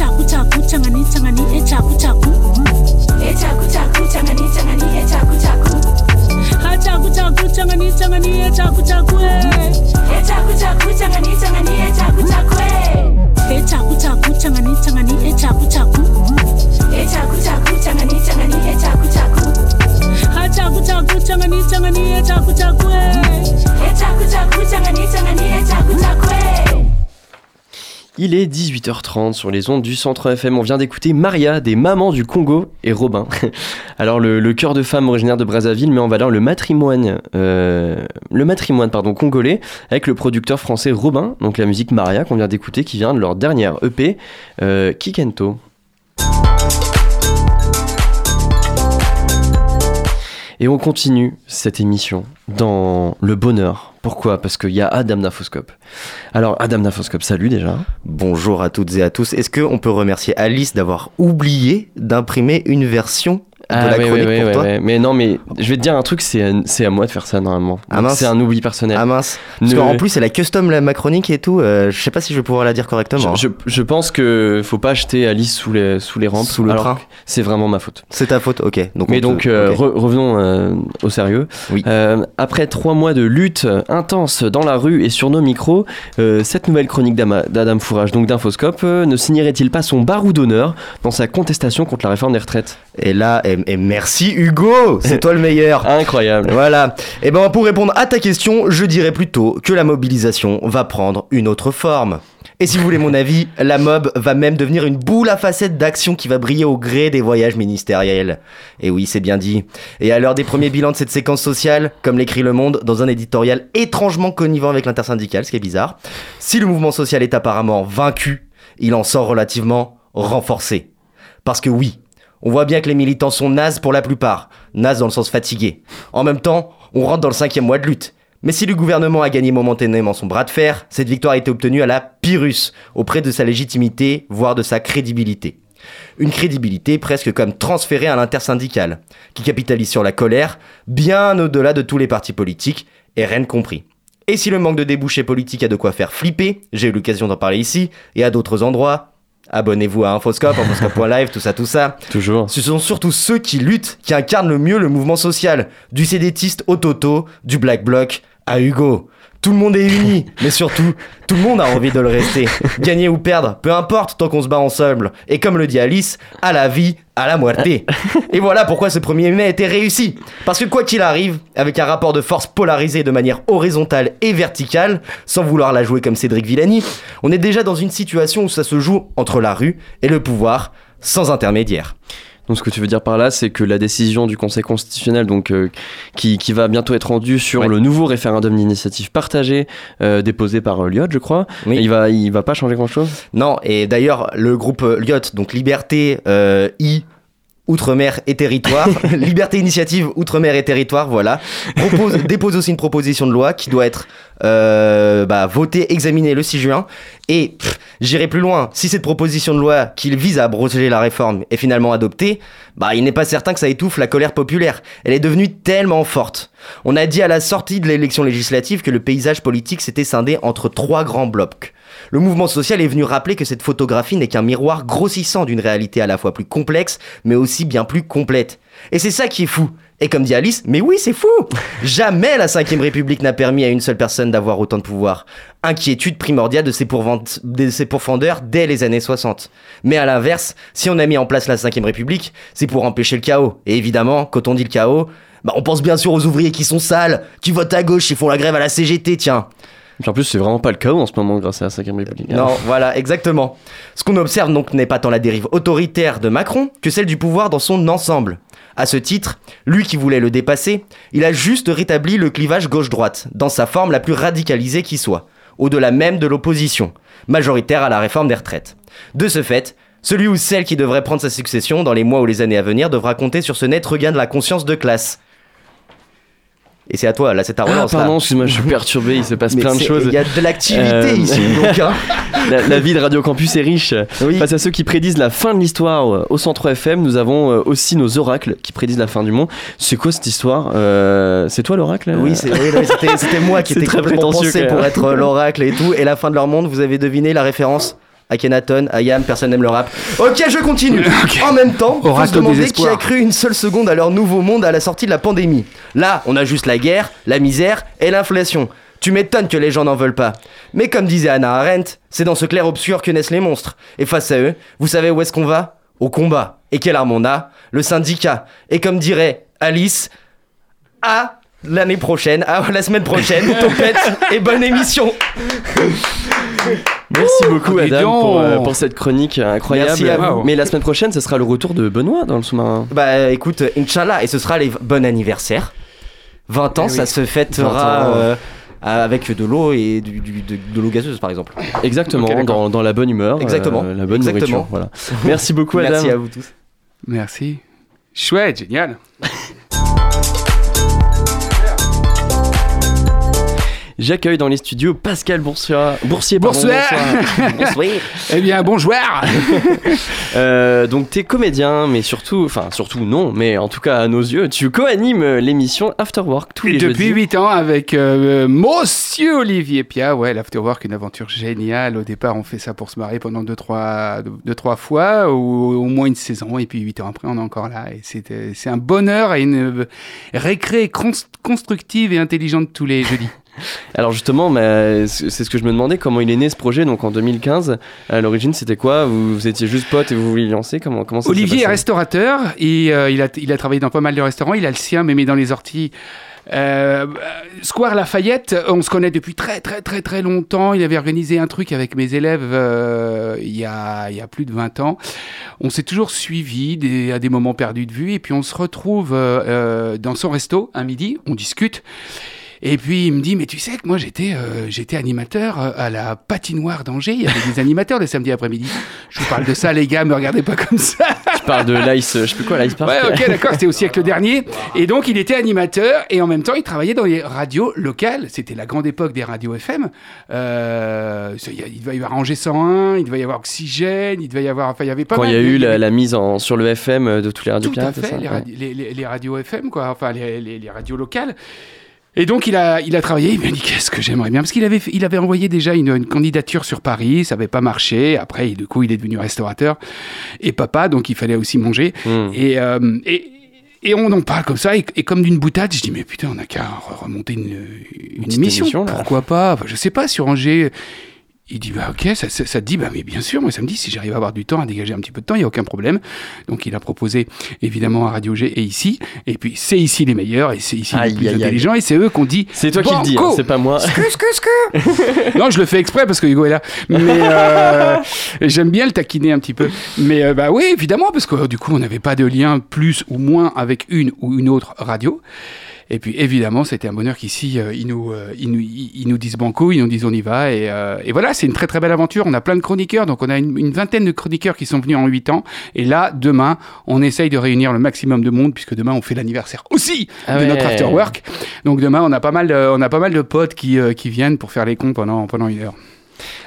자꾸 자꾸 장아니 장아니 애 자꾸 자꾸. 애 자꾸 자꾸 음. 장아니 장아니 애 자꾸 자꾸. 아 자꾸 자꾸 장아니 장아니 애 자꾸 자꾸 해애 자꾸 자꾸 장아니 장아니 애 자꾸 자꾸 해애 자꾸 자꾸 장아니 장아니 애 자꾸 자꾸. Il est 18h30 sur les ondes du Centre FM. On vient d'écouter Maria des Mamans du Congo et Robin. Alors le, chœur de femmes originaire de Brazzaville met en valeur le matrimoine, euh, le matrimoine pardon congolais avec le producteur français Robin. Donc la musique Maria qu'on vient d'écouter qui vient de leur dernière EP euh, Kikento. Et on continue cette émission dans le bonheur. Pourquoi? Parce qu'il y a Adam Nafoscope. Alors Adam Nafoscope, salut déjà. Bonjour à toutes et à tous. Est-ce qu'on peut remercier Alice d'avoir oublié d'imprimer une version la Ah chronique pour ouais, toi ouais. Mais non, mais je vais te dire un truc, c'est à, c'est à moi de faire ça normalement. Ah c'est un oubli personnel. Ah mince. Parce Ne- qu'en plus, elle a custom la, ma chronique et tout. euh, je sais pas si je vais pouvoir la dire correctement. je, je, je pense que faut pas acheter Alice sous les, sous les rampes. Sous le train. C'est vraiment ma faute. C'est ta faute, ok. Donc Mais te- donc, euh, re- revenons euh, au sérieux. Oui. Euh, après trois mois de lutte intense dans la rue et sur nos micros, cette nouvelle chronique d'Adam Fourage, donc d'Infoscope, ne signerait-il pas son barou d'honneur dans sa contestation contre la réforme des retraites? Et là, et, et merci Hugo, c'est toi le meilleur. Incroyable. Voilà. Et ben pour répondre à ta question, je dirais plutôt que la mobilisation va prendre une autre forme. Et si vous voulez mon avis, la mob va même devenir une boule à facettes d'action qui va briller au gré des voyages ministériels. Et oui, c'est bien dit. Et à l'heure des premiers bilans de cette séquence sociale, comme l'écrit Le Monde dans un éditorial étrangement connivant avec l'intersyndicale, ce qui est bizarre, si le mouvement social est apparemment vaincu, il en sort relativement renforcé. Parce que oui, on voit bien que les militants sont nazes pour la plupart, nazes dans le sens fatigué. En même temps, on rentre dans le cinquième mois de lutte. Mais si le gouvernement a gagné momentanément son bras de fer, cette victoire a été obtenue à la Pyrrhus, auprès de sa légitimité, voire de sa crédibilité. Une crédibilité presque comme transférée à l'intersyndicale, qui capitalise sur la colère, bien au-delà de tous les partis politiques, et rien compris. Et si le manque de débouchés politiques a de quoi faire flipper, j'ai eu l'occasion d'en parler ici, et à d'autres endroits, abonnez-vous à Infoscope, infoscope.live, tout ça, tout ça, Toujours. ce sont surtout ceux qui luttent, qui incarnent le mieux le mouvement social. Du cédétiste au Toto, du Black Bloc à Hugo. Tout le monde est uni, mais surtout, tout le monde a envie de le rester. Gagner ou perdre, peu importe tant qu'on se bat ensemble. Et comme le dit Alice, à la vie, à la muerte. Et voilà pourquoi ce 1er mai était réussi. Parce que quoi qu'il arrive, avec un rapport de force polarisé de manière horizontale et verticale, sans vouloir la jouer comme Cédric Villani, on est déjà dans une situation où ça se joue entre la rue et le pouvoir, sans intermédiaire. Donc ce que tu veux dire par là, c'est que la décision du Conseil constitutionnel, donc euh, qui, qui va bientôt être rendue sur Ouais. le nouveau référendum d'initiative partagée euh, déposé par euh, Lyot, je crois, Oui. il va il va pas changer grand chose. Non, et d'ailleurs, le groupe euh, Lyot, donc Liberté euh, I. Outre-mer et territoire, Liberté Initiative Outre-mer et territoire, voilà, propose, dépose aussi une proposition de loi qui doit être euh, bah, votée, examinée le 6 juin. Et j'irai plus loin, si cette proposition de loi qui vise à abroger la réforme est finalement adoptée, bah, il n'est pas certain que ça étouffe la colère populaire. Elle est devenue tellement forte. On a dit à la sortie de l'élection législative que le paysage politique s'était scindé entre trois grands blocs. Le mouvement social est venu rappeler que cette photographie n'est qu'un miroir grossissant d'une réalité à la fois plus complexe, mais aussi bien plus complète. Et c'est ça qui est fou. Et comme dit Alice, mais oui, c'est fou Jamais la 5ème République n'a permis à une seule personne d'avoir autant de pouvoir. Inquiétude primordiale de ses, de ses pourfendeurs dès les années 60. Mais à l'inverse, si on a mis en place la 5ème République, c'est pour empêcher le chaos. Et évidemment, quand on dit le chaos, bah on pense bien sûr aux ouvriers qui sont sales, qui votent à gauche et font la grève à la CGT, tiens. En plus, c'est vraiment pas le chaos en ce moment grâce à la 5ème République. Non, voilà, exactement. Ce qu'on observe donc n'est pas tant la dérive autoritaire de Macron que celle du pouvoir dans son ensemble. À ce titre, lui qui voulait le dépasser, il a juste rétabli le clivage gauche-droite, dans sa forme la plus radicalisée qui soit, au-delà même de l'opposition, majoritaire à la réforme des retraites. De ce fait, celui ou celle qui devrait prendre sa succession dans les mois ou les années à venir devra compter sur ce net regain de la conscience de classe. Et c'est à toi, là, c'est ta Ah, relance. là. pardon, excuse-moi, je suis perturbé, il se passe Mais plein de choses. Il y a de l'activité Euh, ici, donc. hein. La, la vie de Radio Campus est riche. Oui. Face à ceux qui prédisent la fin de l'histoire euh, au Centre FM, nous avons euh, aussi nos oracles qui prédisent la fin du monde. C'est quoi cette histoire Euh, C'est toi l'oracle Oui, oui, oui, c'était c'était moi qui étais très prétentieux, pensé pour être l'oracle et tout. Et la fin de leur monde, vous avez deviné la référence? À Kenaton, à Yam, personne n'aime le rap. Ok, je continue. En même temps, Oracle se demander qui a cru une seule seconde à leur nouveau monde à la sortie de la pandémie. Là, on a juste la guerre, la misère et l'inflation. Tu m'étonnes que les gens n'en veulent pas. Mais comme disait Hannah Arendt, c'est dans ce clair-obscur que naissent les monstres. Et face à eux, vous savez où est-ce qu'on va? Au combat. Et quelle arme on a? Le syndicat. Et comme dirait Alice, à l'année prochaine, à la semaine prochaine, topette et bonne émission. Merci beaucoup Adam pour, euh, pour cette chronique incroyable. Merci à vous. Mais la semaine prochaine, ce sera le retour de Benoît dans le sous-marin. Bah écoute, Inch'Allah, et ce sera les bon anniversaire. 20 ans, Eh oui. ça se 20 fêtera euh, avec de l'eau et du, du- de, de l'eau gazeuse par exemple. Exactement, dans, dans la bonne humeur, euh, Exactement. la bonne Exactement. nourriture. Voilà. Merci beaucoup Adam. Merci à vous tous. Merci. Chouette, génial. J'accueille dans les studios Pascal Boursier. Boursier, Bonsoir. Eh bien, bon joueur. Euh, donc t'es comédien, mais surtout, enfin surtout non, mais en tout cas à nos yeux, tu co-animes euh, l'émission After Work tous les Depuis jeudis. 8 ans avec euh, Monsieur Olivier Pia. Ouais, l'Afterwork, une aventure géniale. Au départ, on fait ça pour se marrer pendant 2-3 deux, trois, deux, trois fois, ou au moins une saison. Et puis 8 ans après, on est encore là. Et c'est c'est un bonheur et une euh, récré cons- constructive et intelligente tous les jeudis. Alors justement, mais, c'est ce que je me demandais, comment il est né ce projet, donc en 2015. À l'origine, c'était quoi? Vous, vous étiez juste potes et vous vouliez lancer? Comment, comment ça Olivier est restaurateur et euh, il, a, il a travaillé dans pas mal de restaurants. Il a le sien, mais dans les orties. Euh, Square Lafayette, on se connaît depuis très très très très longtemps. Il avait organisé un truc avec mes élèves euh, il, y a, il y a plus de 20 ans. On s'est toujours suivi des, à des moments perdus de vue et puis on se retrouve euh, euh, dans son resto un midi, on discute. Et puis il me dit mais tu sais que moi j'étais euh, j'étais animateur euh, à la patinoire d'Angers, il y avait des animateurs le samedi après-midi. Je vous parle de ça les gars, me regardez pas comme ça. Tu parles de l'ice, je sais plus quoi, l'ice park Ouais, ok, d'accord, c'était au siècle dernier. Et donc, il était animateur et en même temps, il travaillait dans les radios locales. C'était la grande époque des radios FM. Euh, il devait y avoir Angers 101, il devait y avoir Oxygène, il devait y avoir. Enfin, il y avait pas Quand il y a eu la, mise en, sur le FM de tous les radios tout à fait, ça les, Ouais. les- les- les radios FM, quoi, enfin les radios locales. Et donc il a, il a travaillé, il m'a dit qu'est-ce que j'aimerais bien, parce qu'il avait, il avait envoyé déjà une, une candidature sur Paris, ça n'avait pas marché, après du coup il est devenu restaurateur et papa, donc il fallait aussi manger. Hmm. Et, euh, et, et on en parle comme ça, et, et comme d'une boutade, je dis mais putain on n'a qu'à re- remonter une, une émission, pourquoi pas, Enfin, je sais pas, sur Angers... Il dit bah ok ça, ça, ça te dit bah mais bien sûr moi ça me dit si j'arrive à avoir du temps à dégager un petit peu de temps il y a aucun problème donc il a proposé évidemment à Radio G et ici et puis c'est ici les meilleurs et c'est ici Aïe, les plus aïe, aïe. intelligents et c'est eux qu'on dit C'est toi qui le dis, hein, c'est pas moi. non, je le fais exprès parce que Hugo est là. Mais euh, j'aime bien le taquiner un petit peu. Mais euh, bah oui, évidemment, parce que euh, du coup, on n'avait pas de lien plus ou moins avec une ou une autre radio. Et puis évidemment, c'était un bonheur qu'ici, euh, ils, nous, euh, ils, nous, ils nous disent banco, ils nous disent on y va. Et, euh, et voilà, c'est une très très belle aventure. On a plein de chroniqueurs, donc on a une, une vingtaine de chroniqueurs qui sont venus en 8 ans. Et là, demain, on essaye de réunir le maximum de monde, puisque demain, on fait l'anniversaire aussi Ah de notre after work. Donc demain, on a pas mal de, on a pas mal de potes qui, euh, qui viennent pour faire les cons pendant, pendant une heure.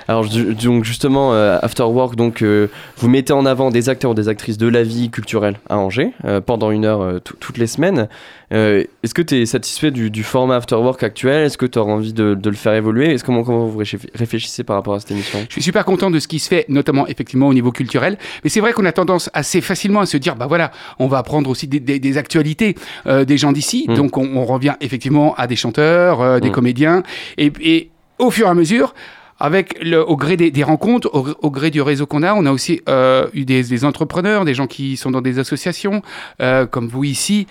Alors donc justement, euh, After Work, donc euh, vous mettez en avant des acteurs ou des actrices de la vie culturelle à Angers euh, pendant une heure tout- toutes les semaines. Est-ce que tu es satisfait du, du format After Work actuel? Est-ce que tu auras envie de, de le faire évoluer? Est-ce comment, comment vous réfléchi- réfléchissez par rapport à cette émission? Je suis super content de ce qui se fait, notamment effectivement au niveau culturel. Mais c'est vrai qu'on a tendance assez facilement à se dire, bah voilà, on va apprendre aussi des, des- des actualités des gens d'ici. Mm. Donc on, on revient effectivement à des chanteurs, des Mm. comédiens. Et, et au fur et à mesure, avec le, au gré des, des rencontres, au, au gré du réseau qu'on a, on a aussi euh, eu des, des entrepreneurs, des gens qui sont dans des associations, euh, comme vous ici.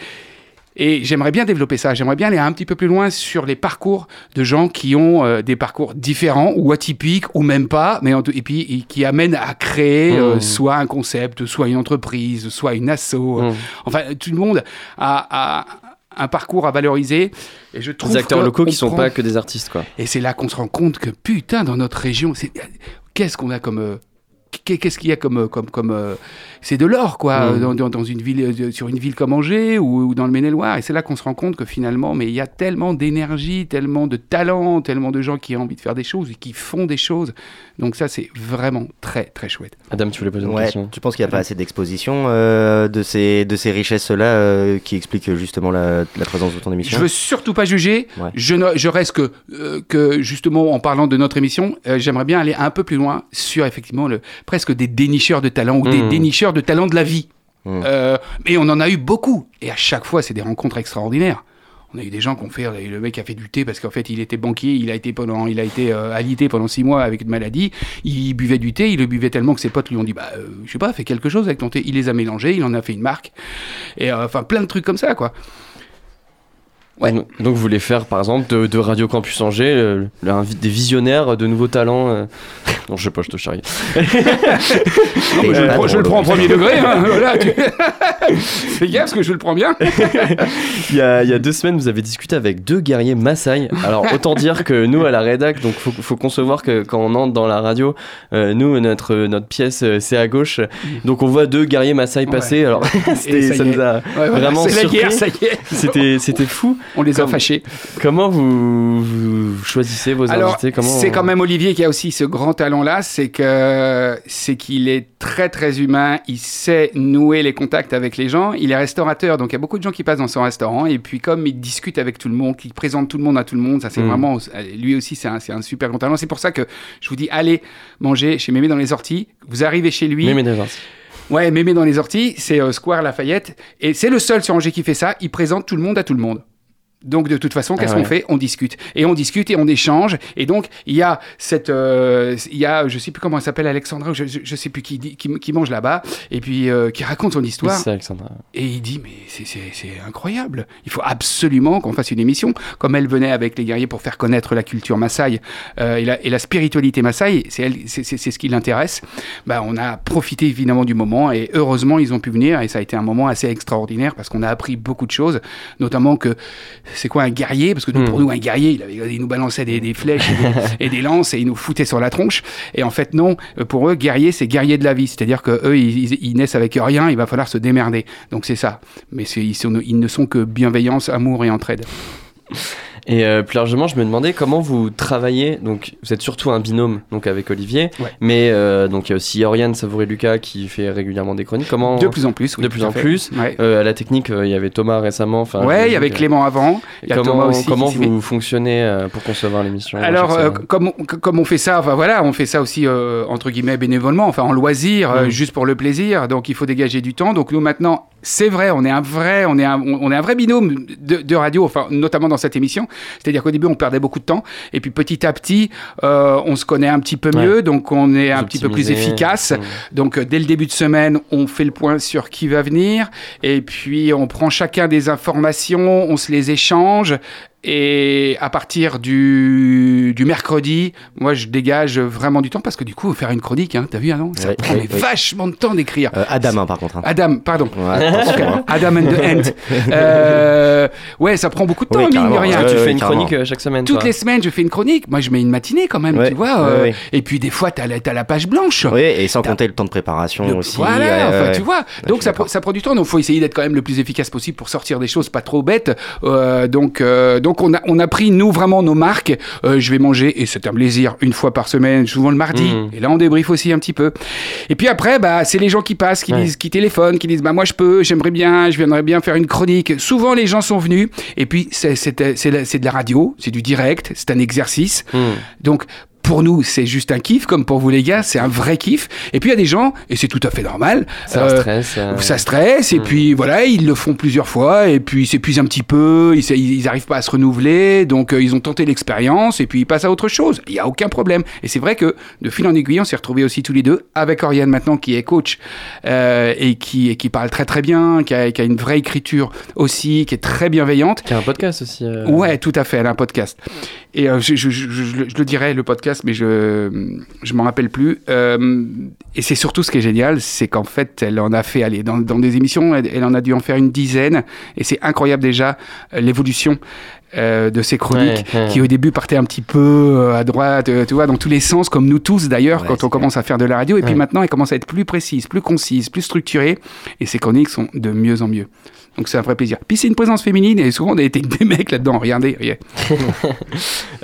Et j'aimerais bien développer ça. J'aimerais bien aller un petit peu plus loin sur les parcours de gens qui ont euh, des parcours différents ou atypiques ou même pas, mais en tout- et puis et qui amènent à créer Mmh. soit un concept, soit une entreprise, soit une asso. Mmh. Enfin, tout le monde a, a un parcours à valoriser. Et je trouve Des acteurs locaux qui sont prend- pas que des artistes quoi. Et c'est là qu'on se rend compte que putain, dans notre région, c'est qu'est-ce qu'on a comme euh, qu'est-ce qu'il y a comme, comme, comme euh, c'est de l'or quoi, Mm. dans, dans- dans une ville, euh, sur une ville comme Angers ou, ou dans le Maine-et-Loire. Et c'est là qu'on se rend compte que finalement, mais il y a tellement d'énergie, tellement de talent, tellement de gens qui ont envie de faire des choses et qui font des choses. Donc ça, c'est vraiment très très chouette. Adam, tu voulais poser une Ouais, question? tu penses qu'il n'y a pas assez d'exposition euh, de ces, de ces richesses-là euh, qui expliquent justement la, la présence de ton émission? Je veux surtout pas juger. Ouais. Je, ne- je reste que, euh, que justement en parlant de notre émission, euh, j'aimerais bien aller un peu plus loin sur effectivement le, presque des dénicheurs de talent ou des Mhm. dénicheurs de talent de la vie. Mhm. Euh, mais on en a eu beaucoup et à chaque fois c'est des rencontres extraordinaires. On a eu des gens qui ont fait, le mec a fait du thé parce qu'en fait il était banquier, il a été pendant, il a été euh, alité pendant six mois avec une maladie. Il buvait du thé, il le buvait tellement que ses potes lui ont dit, bah, euh, je sais pas, fais quelque chose avec ton thé. Il les a mélangés, il en a fait une marque et euh, enfin plein de trucs comme ça quoi. Ouais. Donc, vous voulez faire par exemple de, de Radio Campus Angers euh, des visionnaires de nouveaux talents euh. Non, je sais pas, je te charrie. Non, mais je, le pas prends, je le drôle. prends au premier degré. hein, voilà, tu... Fais gaffe parce que je le prends bien. Il y, a, il y a deux semaines, vous avez discuté avec deux guerriers Maasai. Alors, autant dire que nous, à la rédac, donc faut, faut concevoir que quand on entre dans la radio, euh, nous, notre, notre pièce, euh, c'est à gauche. Donc, on voit deux guerriers Maasai passer. Ouais. Alors, ça nous a Ouais, vraiment c'est la surpris. guerre, ça y est. C'était, c'était fou. On les a Comme- fâchés. Comment vous, vous choisissez vos Alors, invités Comment c'est quand même Olivier qui a aussi ce grand talent-là, c'est que c'est qu'il est très très humain, il sait nouer les contacts avec les gens, il est restaurateur, donc il y a beaucoup de gens qui passent dans son restaurant, et puis comme il discute avec tout le monde, qu'il présente tout le monde à tout le monde, ça c'est Mm. vraiment, lui aussi c'est un, c'est un super grand talent, c'est pour ça que je vous dis, allez manger chez Mémé dans les orties, vous arrivez chez lui, Mais, mais déjà, Ouais, Mémé dans les orties, c'est euh, Square Lafayette. Et c'est le seul sur Angers qui fait ça. Il présente tout le monde à tout le monde. Donc de toute façon, qu'est-ce Ah qu'on fait? On discute et on discute et on échange. Et donc il y a cette, euh, il y a, je sais plus comment elle s'appelle, Alexandra, ou je, je, je sais plus qui, qui, qui mange là-bas et puis euh, qui raconte son histoire. c'est Alexandra. Et il dit, mais c'est- c'est c'est incroyable. Il faut absolument qu'on fasse une émission. Comme elle venait avec les guerriers pour faire connaître la culture Maasai euh, et, la, et la spiritualité Maasai, c'est elle- c'est- c'est- c'est ce qui l'intéresse. Bah, on a profité évidemment du moment et heureusement ils ont pu venir et ça a été un moment assez extraordinaire parce qu'on a appris beaucoup de choses, notamment que c'est quoi un guerrier? Parce que nous, Hmm. pour nous, un guerrier, il, avait, il nous balançait des, des flèches et des, et des lances et il nous foutait sur la tronche. Et en fait, non, euh, pour eux, guerrier, c'est guerrier de la vie. C'est-à-dire que eux, ils, ils- ils naissent avec rien, il va falloir se démerder. Donc c'est ça. Mais c'est- ils, sont- ils ne sont que bienveillance, amour et entraide. Et euh, plus largement, je me demandais comment vous travaillez. Donc, vous êtes surtout un binôme donc avec Olivier, Ouais. mais euh, donc il y a aussi Oriane Savouré Lucas qui fait régulièrement des chroniques. Comment De plus en plus, oui. de plus en fait. plus. Ouais. Euh, à la technique, euh, il y avait Thomas récemment. Enfin, ouais, il y avait Clément avant, y a comment Thomas aussi. vous fonctionnez euh, pour concevoir l'émission Alors, euh, comme, on, comme on fait ça, enfin voilà, on fait ça aussi euh, entre guillemets bénévolement, enfin en loisir, euh, Mhm. juste pour le plaisir. Donc il faut dégager du temps. Donc nous maintenant, c'est vrai, on est un vrai, on est un, on est un vrai binôme de, de radio, enfin notamment dans cette émission. C'est-à-dire qu'au début on perdait beaucoup de temps, et puis petit à petit, euh, on se connaît un petit peu Ouais. mieux, donc on est un petit peu plus efficace. Donc euh, dès le début de semaine, on fait le point sur qui va venir, et puis on prend chacun des informations, on se les échange. Et à partir du, du mercredi, moi je dégage vraiment du temps parce que du coup, faire une chronique, hein, t'as vu, non Ça Oui, prend oui, mais oui. vachement de temps d'écrire. Euh, Adam, hein, par contre. hein. Adam, pardon. Ouais, hein. Adam and the Ant. Euh, ouais, ça prend beaucoup de temps, Oui, mine de rien. Tu Ouais, fais une carrément. chronique euh, chaque semaine Toutes toi les semaines, je fais une chronique. Moi, je mets une matinée quand même, Ouais, tu vois. ouais, euh, ouais. Et puis, des fois, t'as la, la page blanche. Oui, et sans compter le temps de préparation Le- aussi. Voilà, ouais, enfin, ouais, tu ouais. vois. Donc ça, prend- ça prend du temps. Donc faut essayer d'être quand même le plus efficace possible pour sortir des choses pas trop bêtes. Euh, donc euh, donc on a on a pris nous vraiment nos marques. Euh, je vais manger et c'est un plaisir une fois par semaine, souvent le mardi. Mhm. Et là on débrief aussi un petit peu. Et puis après bah c'est les gens qui passent, qui Ouais. disent, qui téléphonent, qui disent bah moi je peux, j'aimerais bien, je viendrais bien faire une chronique. Souvent les gens sont venus. Et puis c'est de la radio, c'est du direct, c'est un exercice. Hmm. Donc, pour nous, c'est juste un kiff, comme pour vous les gars, c'est un vrai kiff. Et puis il y a des gens, et c'est tout à fait normal, un euh, stress. euh, ça stresse, et Mm. puis voilà, ils le font plusieurs fois, et puis ils s'épuisent un petit peu, ils, ils arrivent pas à se renouveler, donc euh, ils ont tenté l'expérience, et puis ils passent à autre chose. Il y a aucun problème. Et c'est vrai que de fil en aiguille, on s'est retrouvés aussi tous les deux, avec Oriane maintenant, qui est coach, et, qui, et qui parle très très bien, qui a, qui a une vraie écriture aussi, qui est très bienveillante. Qui a un podcast aussi. Ouais, tout à fait, elle a un podcast. Et je, je- je- je le- je le le mais je je m'en rappelle plus. Euh, et c'est surtout ce qui est génial, c'est qu'en fait, elle en a fait, aller dans, des émissions, elle, elle en a dû en faire une dizaine, et c'est incroyable déjà euh, l'évolution. Euh, de ses chroniques Ouais, ouais. qui au début partaient un petit peu euh, à droite, euh, tu vois, dans tous les sens, comme nous tous d'ailleurs, Ouais, quand on commence à faire de la radio. Et puis maintenant, elle commence à être plus précise, plus concise, plus structurée, et ses chroniques sont de mieux en mieux. Donc c'est un vrai plaisir. Puis c'est une présence féminine, et souvent on a été des mecs là-dedans. Regardez, regardez.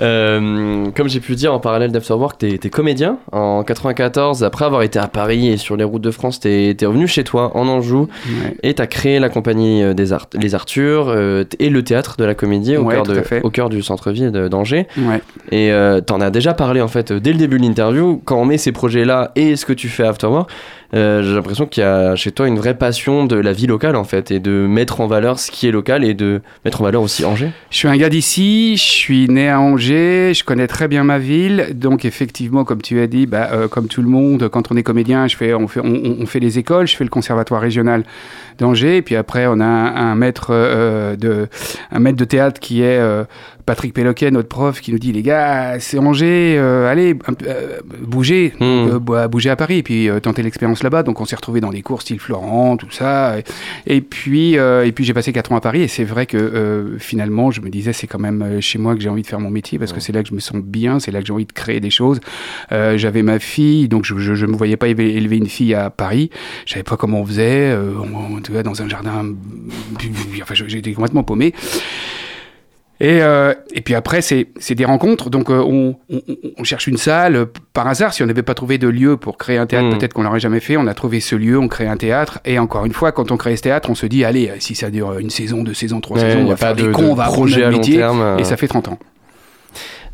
Euh, comme j'ai pu dire en parallèle d'Afterwork, t'es t'es comédien. En 94, après avoir été à Paris et sur les routes de France, t'es t'es revenu chez toi en Anjou Ouais. et t'as créé la compagnie des Art Les Arthurs euh, et le théâtre de la comédie au, Ouais, cœur, de, à au cœur du centre-ville d'Angers. Ouais. Et euh, t'en as déjà parlé en fait euh, dès le début de l'interview. Quand on met ces projets-là et ce que tu fais Afterwork, euh, j'ai l'impression qu'il y a chez toi une vraie passion de la vie locale en fait et de mettre en valeur ce qui est local et de mettre en valeur aussi Angers. Je suis un gars d'ici, je suis né à Angers, je connais très bien ma ville, donc effectivement, comme tu as dit, bah, euh, comme tout le monde, quand on est comédien, je fais, on, fait, on, fait les écoles, je fais le conservatoire régional d'Angers, et puis après on a un, un maître, euh, de, un maître de théâtre qui est euh, Patrick Péloquet, notre prof, qui nous dit les gars, c'est Angers, euh, allez, euh, bougez, Hmm. euh, bougez à Paris, et puis tentez l'expérience là-bas. Donc on s'est retrouvé dans des cours style Florent, tout ça. Et, et puis, et puis j'ai passé 4 ans à Paris, et c'est vrai que finalement, je me disais, c'est quand même chez moi que j'ai envie de faire mon métier, parce que c'est là que je me sens bien, c'est là que j'ai envie de créer des choses. J'avais ma fille, donc je ne me voyais pas élever, élever une fille à Paris. Je savais pas comment on faisait, on, on- dans un jardin. Enfin, j'étais complètement paumé. Et, euh, et puis après, c'est des rencontres. Donc, euh, on, on- on cherche une salle. euh, Par hasard, si on n'avait pas trouvé de lieu pour créer un théâtre, Mm. peut-être qu'on l'aurait jamais fait. On a trouvé ce lieu, on crée un théâtre. Et encore une fois, quand on crée ce théâtre, on se dit, allez, si ça dure une saison, deux saisons, trois Ouais, saisons, on va faire de- des cons, de on va projet à long métier. terme, euh. Et ça fait 30 ans.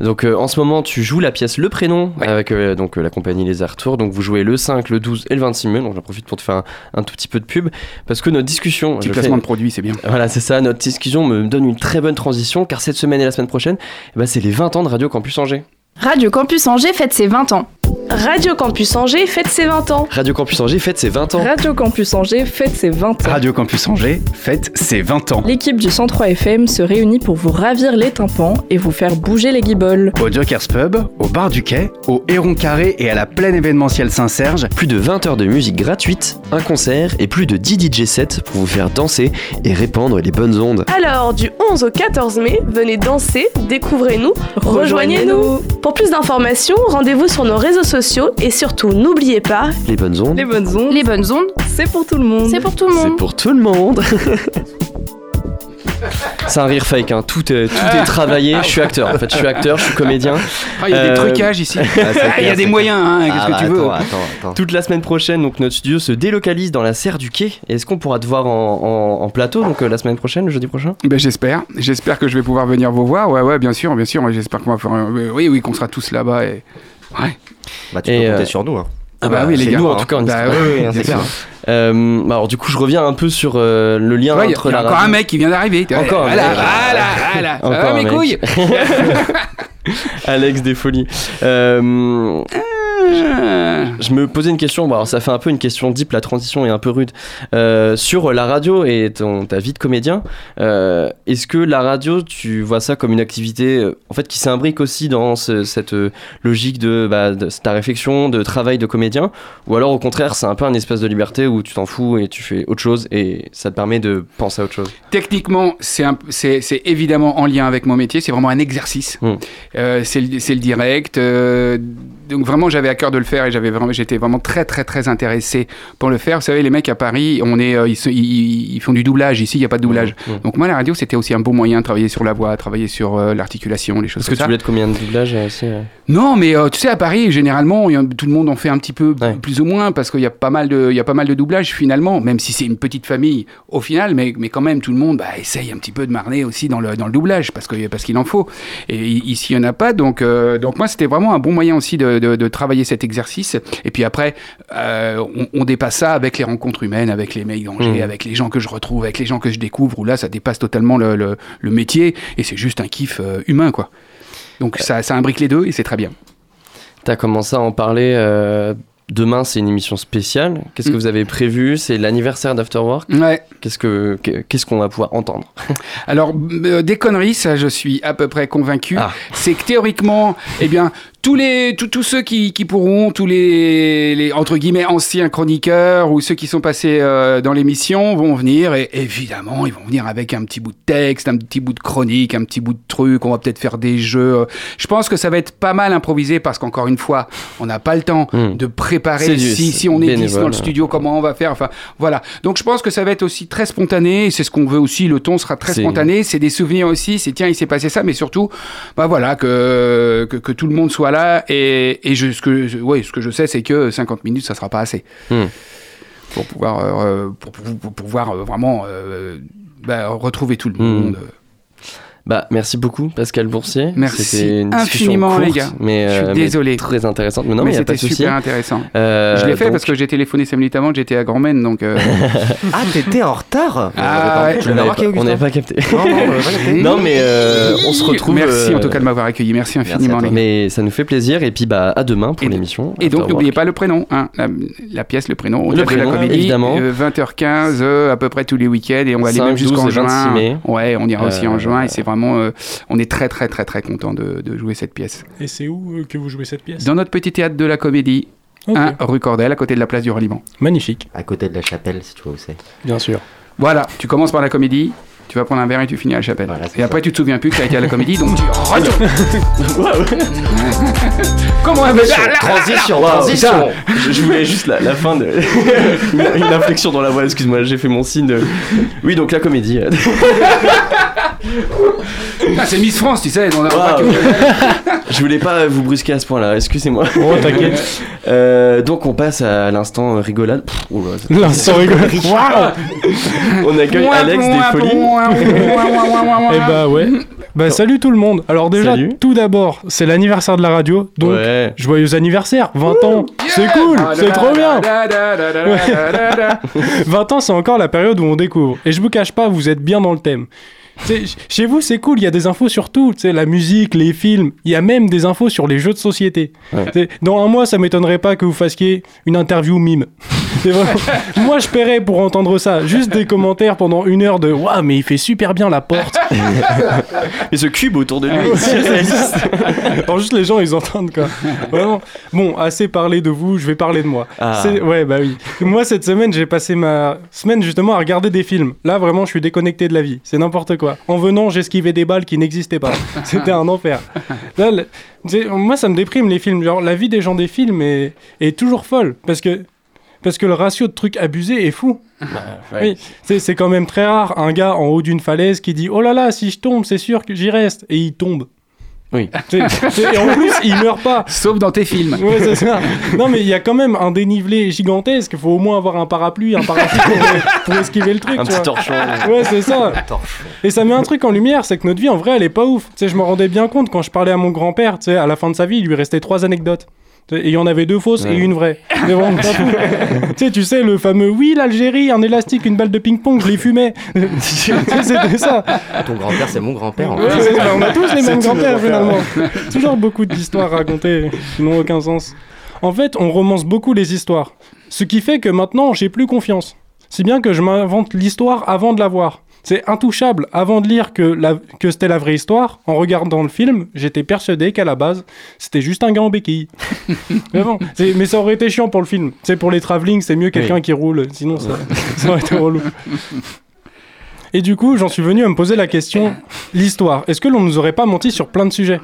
Donc euh, en ce moment, tu joues la pièce Le Prénom Ouais. avec euh, donc euh, la compagnie Les Artours. Donc vous jouez le 5, le 12 et le 26 mai. Donc j'en profite pour te faire un, un tout petit peu de pub parce que notre discussion, Petit placement fais- de produit, c'est bien. voilà, c'est ça, notre discussion me donne une très bonne transition car cette semaine et la semaine prochaine, eh ben, c'est les 20 ans de Radio Campus Angers. Radio Campus Angers fête ses 20 ans. Radio Campus Angers fête ses 20 ans. Radio Campus Angers fête ses 20 ans. Radio Campus Angers fête ses 20 ans. Radio Campus Angers fête ses 20 ans. L'équipe du 103 FM se réunit pour vous ravir les tympans et vous faire bouger les guibolles. Au Jokers Pub, au bar du quai, au Héron Carré et à la plaine événementielle Saint-Serge, Plus de 20 heures de musique gratuite, un concert et plus de 10 DJ sets pour vous faire danser et répandre les bonnes ondes. Alors, du 11 au 14 mai, venez danser, découvrez-nous, rejoignez-nous. Pour plus d'informations, rendez-vous sur nos réseaux sociaux et surtout, n'oubliez pas, Les bonnes ondes, les bonnes ondes, Les bonnes ondes, c'est pour tout le monde. c'est pour tout le c'est monde. pour tout le monde. C'est un rire fake, hein. tout, est, tout est travaillé. Je suis acteur, en fait, je suis acteur, je suis comédien. Ah, il y a Euh, des trucages ici. Ah, Ah, il y a des moyens, hein, qu'est-ce Ah, que bah, tu veux attends, attends, attends. Toute la semaine prochaine, donc notre studio se délocalise dans la serre du quai. Est-ce qu'on pourra te voir en, en- en plateau, donc euh, la semaine prochaine, le jeudi prochain? Ben, j'espère. J'espère que je vais pouvoir venir vous voir. Ouais, ouais, bien sûr, bien sûr. J'espère qu'on va faire. un- Oui, oui, qu'on sera tous là-bas. Et... Ouais. Bah, tu Et, peux compter euh, sur nous. Hein. Ah bah oui, les gars. nous, en hein. tout cas, on Bah oui, c'est sûr. clair. Euh, bah alors du coup, je reviens un peu sur euh, le lien Ouais, Il y a, entre y a la encore radio- un mec qui vient d'arriver. Encore un voilà, mec. voilà, voilà. Encore mes couilles Alex des folies. Euh, Ah. Je me posais une question, bon, alors ça fait un peu une question deep, la transition est un peu rude. Euh, sur la radio et ton, ta vie de comédien, euh, est-ce que la radio, tu vois ça comme une activité euh, en fait, qui s'imbrique aussi dans ce- cette logique de, bah, de ta réflexion, de travail de comédien? Ou alors au contraire, c'est un peu un espace de liberté où tu t'en fous et tu fais autre chose et ça te permet de penser à autre chose? Techniquement, c'est évidemment en lien avec mon métier. C'est vraiment un exercice. Mm. Euh, c'est le, le direct. donc vraiment, j'avais cœur de le faire et j'avais vraiment, j'étais vraiment très très très intéressé pour le faire. Vous savez, les mecs à Paris, on est, euh, ils, se- ils- ils font du doublage. Ici, il n'y a pas de doublage. Mm. Donc moi, la radio, c'était aussi un bon moyen de travailler sur la voix, travailler sur euh, l'articulation, les choses Est-ce que tu voulais être combien de doublages euh, Non, mais tu sais, à Paris, généralement, a- tout le monde en fait un petit peu Ouais. plus ou moins parce qu'il y a pas mal de, il y a pas mal de doublages finalement, même si c'est une petite famille au final, mais, mais quand même tout le monde bah, essaye un petit peu de marner aussi dans le, dans le doublage parce que parce qu'il en faut. Et ici, il y en a pas, donc donc moi, c'était vraiment un bon moyen aussi de, de, de travailler cet exercice. Et puis après, euh, on, on dépasse ça avec les rencontres humaines, avec les mecs d'Angers, Mhm. avec les gens que je retrouve, avec les gens que je découvre. Où là, ça dépasse totalement le, le, le métier et c'est juste un kiff euh, humain, quoi. Donc ça, ça imbrique les deux et c'est très bien. T'as commencé à en parler. euh, demain, c'est une émission spéciale. Qu'est-ce que Mm. vous avez prévu? C'est l'anniversaire d'Afterwork? Ouais. Qu'est-ce que qu'est- qu'est-ce qu'on va pouvoir entendre? Alors, euh, des conneries, ça, je suis à peu près convaincu. Ah. C'est que théoriquement, eh bien, tous les tous, tous ceux qui, qui pourront, tous les, les entre guillemets anciens chroniqueurs ou ceux qui sont passés euh, dans l'émission vont venir et évidemment ils vont venir avec un petit bout de texte, un petit bout de chronique, un petit bout de truc. On va peut-être faire des jeux. Je pense que ça va être pas mal improvisé parce qu'encore une fois, on n'a pas le temps de préparer Hmm. C'est du- si, si on est 10 dans le studio comment on va faire. Enfin voilà. Donc je pense que ça va être aussi très spontané. C'est ce qu'on veut aussi. Le ton sera très spontané. C'est des souvenirs aussi. C'est tiens il s'est passé ça, mais surtout bah voilà que que, que tout le monde soit là et, et je, ce que je- ouais, ce que je sais c'est que 50 minutes ça sera pas assez Hmm. pour pouvoir euh, pour, pour- pour pouvoir euh, vraiment euh, bah, retrouver tout le Hmm. monde. Bah, merci beaucoup, Pascal Boursier. Merci une infiniment, les gars. Mais, Je suis euh, mais désolé. Très intéressante. Mais non, mais mais il n'y a pas c'était de souci. super intéressant. Euh, je l'ai fait donc- parce que j'ai téléphoné 5 minutes avant que j'étais à Grand-Maine, donc. euh, Ah, t'étais en retard Ah, ouais. On l'avais n'avait pas, on Augustin n'avait pas capté. Non, mais euh, on se retrouve. Merci en euh, tout cas de m'avoir accueilli. Merci infiniment, les gars. Mais ça nous fait plaisir. Et puis, bah, à demain pour l'émission. Et donc, n'oubliez pas le prénom, hein, la, la pièce, le prénom, Le la prénom, comédie, évidemment. euh, 20h15, euh, à peu près tous les week-ends, et on va aller 5, même jusqu'en 12 et 26 juin. mai. Ouais, on ira aussi en Euh, juin, et c'est vraiment, euh, on est très très très très content de, de jouer cette pièce. Et c'est où euh, que vous jouez cette pièce? Dans notre petit théâtre de la comédie, hein, rue Cordel, à côté de la place du Reliement. Magnifique, À côté de la chapelle, si tu vois où c'est. bien sûr. Voilà, tu commences par la comédie, tu vas prendre un verre et tu finis à la chapelle. Voilà, et après, ça. tu te souviens plus que tu as été à la comédie, donc tu retournes. Comment on appelle ça Transition, Waouh, transition je, je voulais juste la, la fin de. une, une inflexion dans la voix, excuse-moi, j'ai fait mon signe. de- Oui, donc la comédie. Ah, c'est Miss France, tu sais. On a pas Waouh. que- je voulais pas vous brusquer à ce point-là, excusez-moi. Oh, t'inquiète. Euh, donc on passe à l'instant rigolade. Pff, c'est- L'instant rigolo. Waouh on accueille Alex des Folies. Eh bah ouais. Bah salut tout le monde. Alors déjà, Salut. tout d'abord, c'est l'anniversaire de la radio, donc Ouais. joyeux anniversaire, 20 ans. C'est cool, Ah, c'est trop bien. 20 ans, c'est encore la période où on découvre. Et je vous cache pas, vous êtes bien dans le thème. Chez vous, c'est cool, il y a des infos sur tout, tu sais, la musique, les films, il y a même des infos sur les jeux de société. Ouais. Dans un mois, ça m'étonnerait pas que vous fassiez une interview mime. Moi, je paierais pour entendre ça. Juste des commentaires pendant une heure de Waouh, mais il fait super bien la porte. Et ce cube autour de lui. Alors juste les gens ils entendent quoi. Vraiment. Bon, assez parlé de vous, je vais parler de moi. Ah. Ouais, bah oui. Moi cette semaine, j'ai passé ma semaine justement à regarder des films. Là vraiment, je suis déconnecté de la vie. C'est n'importe quoi. En venant, j'esquivais des balles qui n'existaient pas. C'était un enfer. Là, le- moi ça me déprime les films. Genre la vie des gens des films est, est toujours folle parce que parce que le ratio de trucs abusés est fou. Oui, c'est c'est quand même très rare un gars en haut d'une falaise qui dit Oh là là, si je tombe, c'est sûr que j'y reste. Et il tombe. Oui. Et en plus, il meurt pas. Sauf dans tes films. Ouais, c'est ça. Non, mais il y a quand même un dénivelé gigantesque. Il faut au moins avoir un parapluie, un parapluie pour, pour esquiver le truc. Un tu petit vois. torchon. Ouais, c'est ça. Et ça met un truc en lumière, c'est que notre vie en vrai, elle est pas ouf. Tu sais, je me rendais bien compte quand je parlais à mon grand-père, tu sais, à la fin de sa vie, il lui restait trois anecdotes. Et il y en avait deux fausses et une vraie. Tu sais, tu sais, le fameux oui, l'Algérie, un élastique, une balle de ping-pong, je les fumais. Tu sais, C'était ça. Ton grand-père, c'est mon grand-père. en Ouais, fait. on a tous les mêmes grands-pères. finalement. Toujours beaucoup d'histoires racontées qui n'ont aucun sens. En fait, on romance beaucoup les histoires. Ce qui fait que maintenant, j'ai plus confiance. Si bien que je m'invente l'histoire avant de la voir. C'est intouchable. Avant de lire que, la- que c'était la vraie histoire, en regardant le film, j'étais persuadé qu'à la base, c'était juste un gars en béquille. Vraiment. C'est- Mais ça aurait été chiant pour le film. C'est pour les travelling, c'est mieux quelqu'un Oui. qui roule. Sinon, ça, ça aurait été relou. Et du coup, j'en suis venu à me poser la question l'histoire. Est-ce que l'on nous aurait pas menti sur plein de sujets?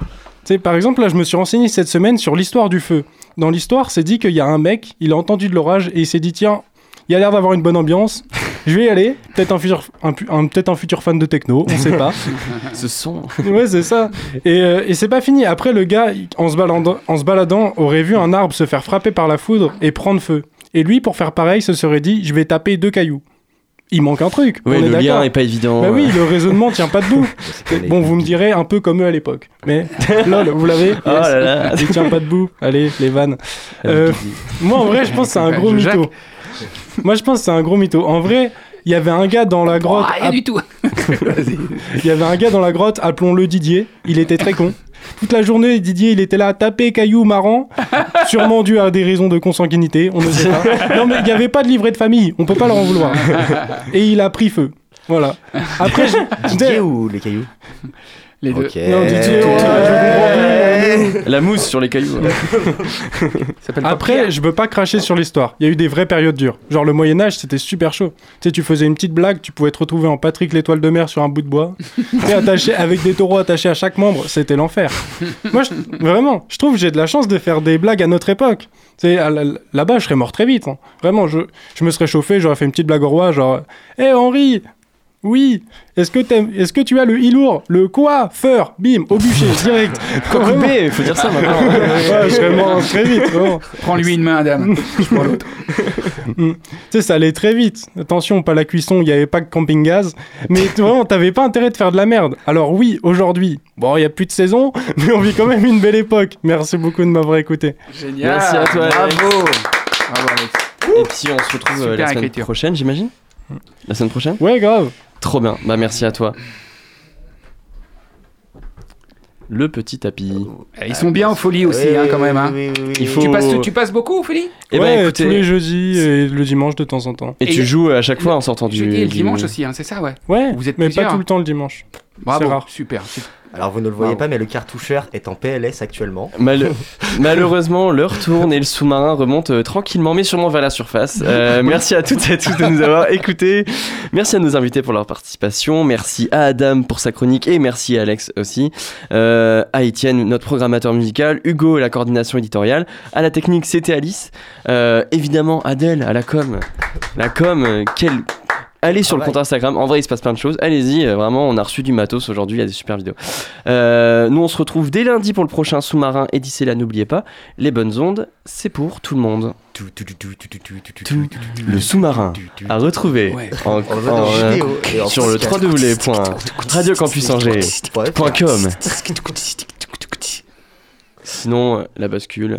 Tu sais, par exemple, là, je me suis renseigné cette semaine sur l'histoire du feu. Dans l'histoire, c'est dit qu'il y a un mec, il a entendu de l'orage et il s'est dit tiens, il y a l'air d'avoir une bonne ambiance. Je vais y aller. Peut-être un futur, un, pu- un- peut-être un futur fan de techno, on sait pas. Ce son. Ouais, c'est ça. Et, euh, et c'est pas fini. Après, le gars, en se, baladant, en se baladant, aurait vu un arbre se faire frapper par la foudre et prendre feu. Et lui, pour faire pareil, se serait dit je vais taper deux cailloux. Il manque un truc. Oui, on est le lien est pas évident. Bah oui, le raisonnement tient pas debout. bon, vous me direz un peu comme eux à l'époque. Mais lol, vous l'avez Oh là là. Il tient pas debout. Allez, les vannes. Euh, moi, en vrai, je pense que c'est un gros mytho. Moi, je pense que c'est un gros mytho. En vrai, il y avait un gars dans la grotte. Ah, rien du tout. Il y avait un gars dans la grotte, appelons-le Didier. Il était très con. Toute la journée, Didier, il était là à taper cailloux marrant, sûrement dû à des raisons de consanguinité, on ne sait pas. Non, mais il n'y avait pas de livret de famille, on peut pas leur en vouloir. Et il a pris feu. Voilà. Après, je- Didier ou les cailloux? Les deux. Non, ouais. La mousse sur les cailloux. Après, je peux pas cracher sur l'histoire. Il y a eu des vraies périodes dures. Genre le Moyen Âge, c'était super chaud. Tu sais, tu faisais une petite blague, tu pouvais te retrouver en Patrick l'étoile de mer sur un bout de bois, attaché avec des taureaux attachés à chaque membre. C'était l'enfer. Moi, je- vraiment, je trouve que j'ai de la chance de faire des blagues à notre époque. Tu sais, à la- là-bas, je serais mort très vite. hein. Vraiment, je, je me serais chauffé, j'aurais fait une petite blague au roi, genre, hé Henri, oui. Est-ce que, est-ce que tu as le ilour Le quoi Feur Bim Au bûcher, direct Vraiment. coupé, faut dire ça maintenant. Ouais, je mort très vite, vraiment. Prends-lui une main, dame. Je prends l'autre. Mm. Tu sais, ça allait très vite. Attention, pas la cuisson, il n'y avait pas de camping gaz. Mais vraiment, t'avais pas intérêt de faire de la merde. Alors oui, aujourd'hui, bon, il n'y a plus de saison, mais on vit quand même une belle époque. Merci beaucoup de m'avoir écouté. Génial. Merci à toi. Alex. Bravo. Bravo, Alex. Et puis on se retrouve euh, Super la semaine écriture. prochaine, j'imagine La semaine prochaine? Ouais, grave. Trop bien. Bah merci à toi. Le petit tapis. Eh, Ils sont bien en folie aussi, Oui, hein, quand même. hein. oui, oui, oui. Il faut- Tu, passes, tu passes beaucoup au folie Eh ben, ouais, écoutez- tous les jeudis et le dimanche de temps en temps. Et, Et tu y joues à chaque fois en sortant du. Jeudi et le du- dimanche aussi, hein, c'est ça, ouais. Ouais, Vous êtes mais plusieurs. pas tout le temps le dimanche. Bravo, C'est rare. super. super. Alors vous ne le voyez pas, mais le cartoucheur est en PLS actuellement. Mal- Malheureusement, l'heure tourne et le sous-marin remonte euh, tranquillement mais sûrement vers la surface. Euh, merci à toutes et à tous de nous avoir écoutés. Merci à nos invités pour leur participation. Merci à Adam pour sa chronique et merci à Alex aussi. Euh, à Étienne, notre programmateur musical. Hugo, la coordination éditoriale. À la technique, c'était Alice. Euh, évidemment, Adèle, à la com. La com, quelle. Allez sur le compte Instagram, en vrai il se passe plein de choses, allez-y, euh, vraiment on a reçu du matos aujourd'hui, il y a des super vidéos. Euh, nous on se retrouve dès lundi pour le prochain sous-marin et d'ici là n'oubliez pas, les bonnes ondes, c'est pour tout le monde. Le sous-marin à retrouver Ouais. en, en, euh, en sur le www.radiocampusangers.com Sinon, la bascule.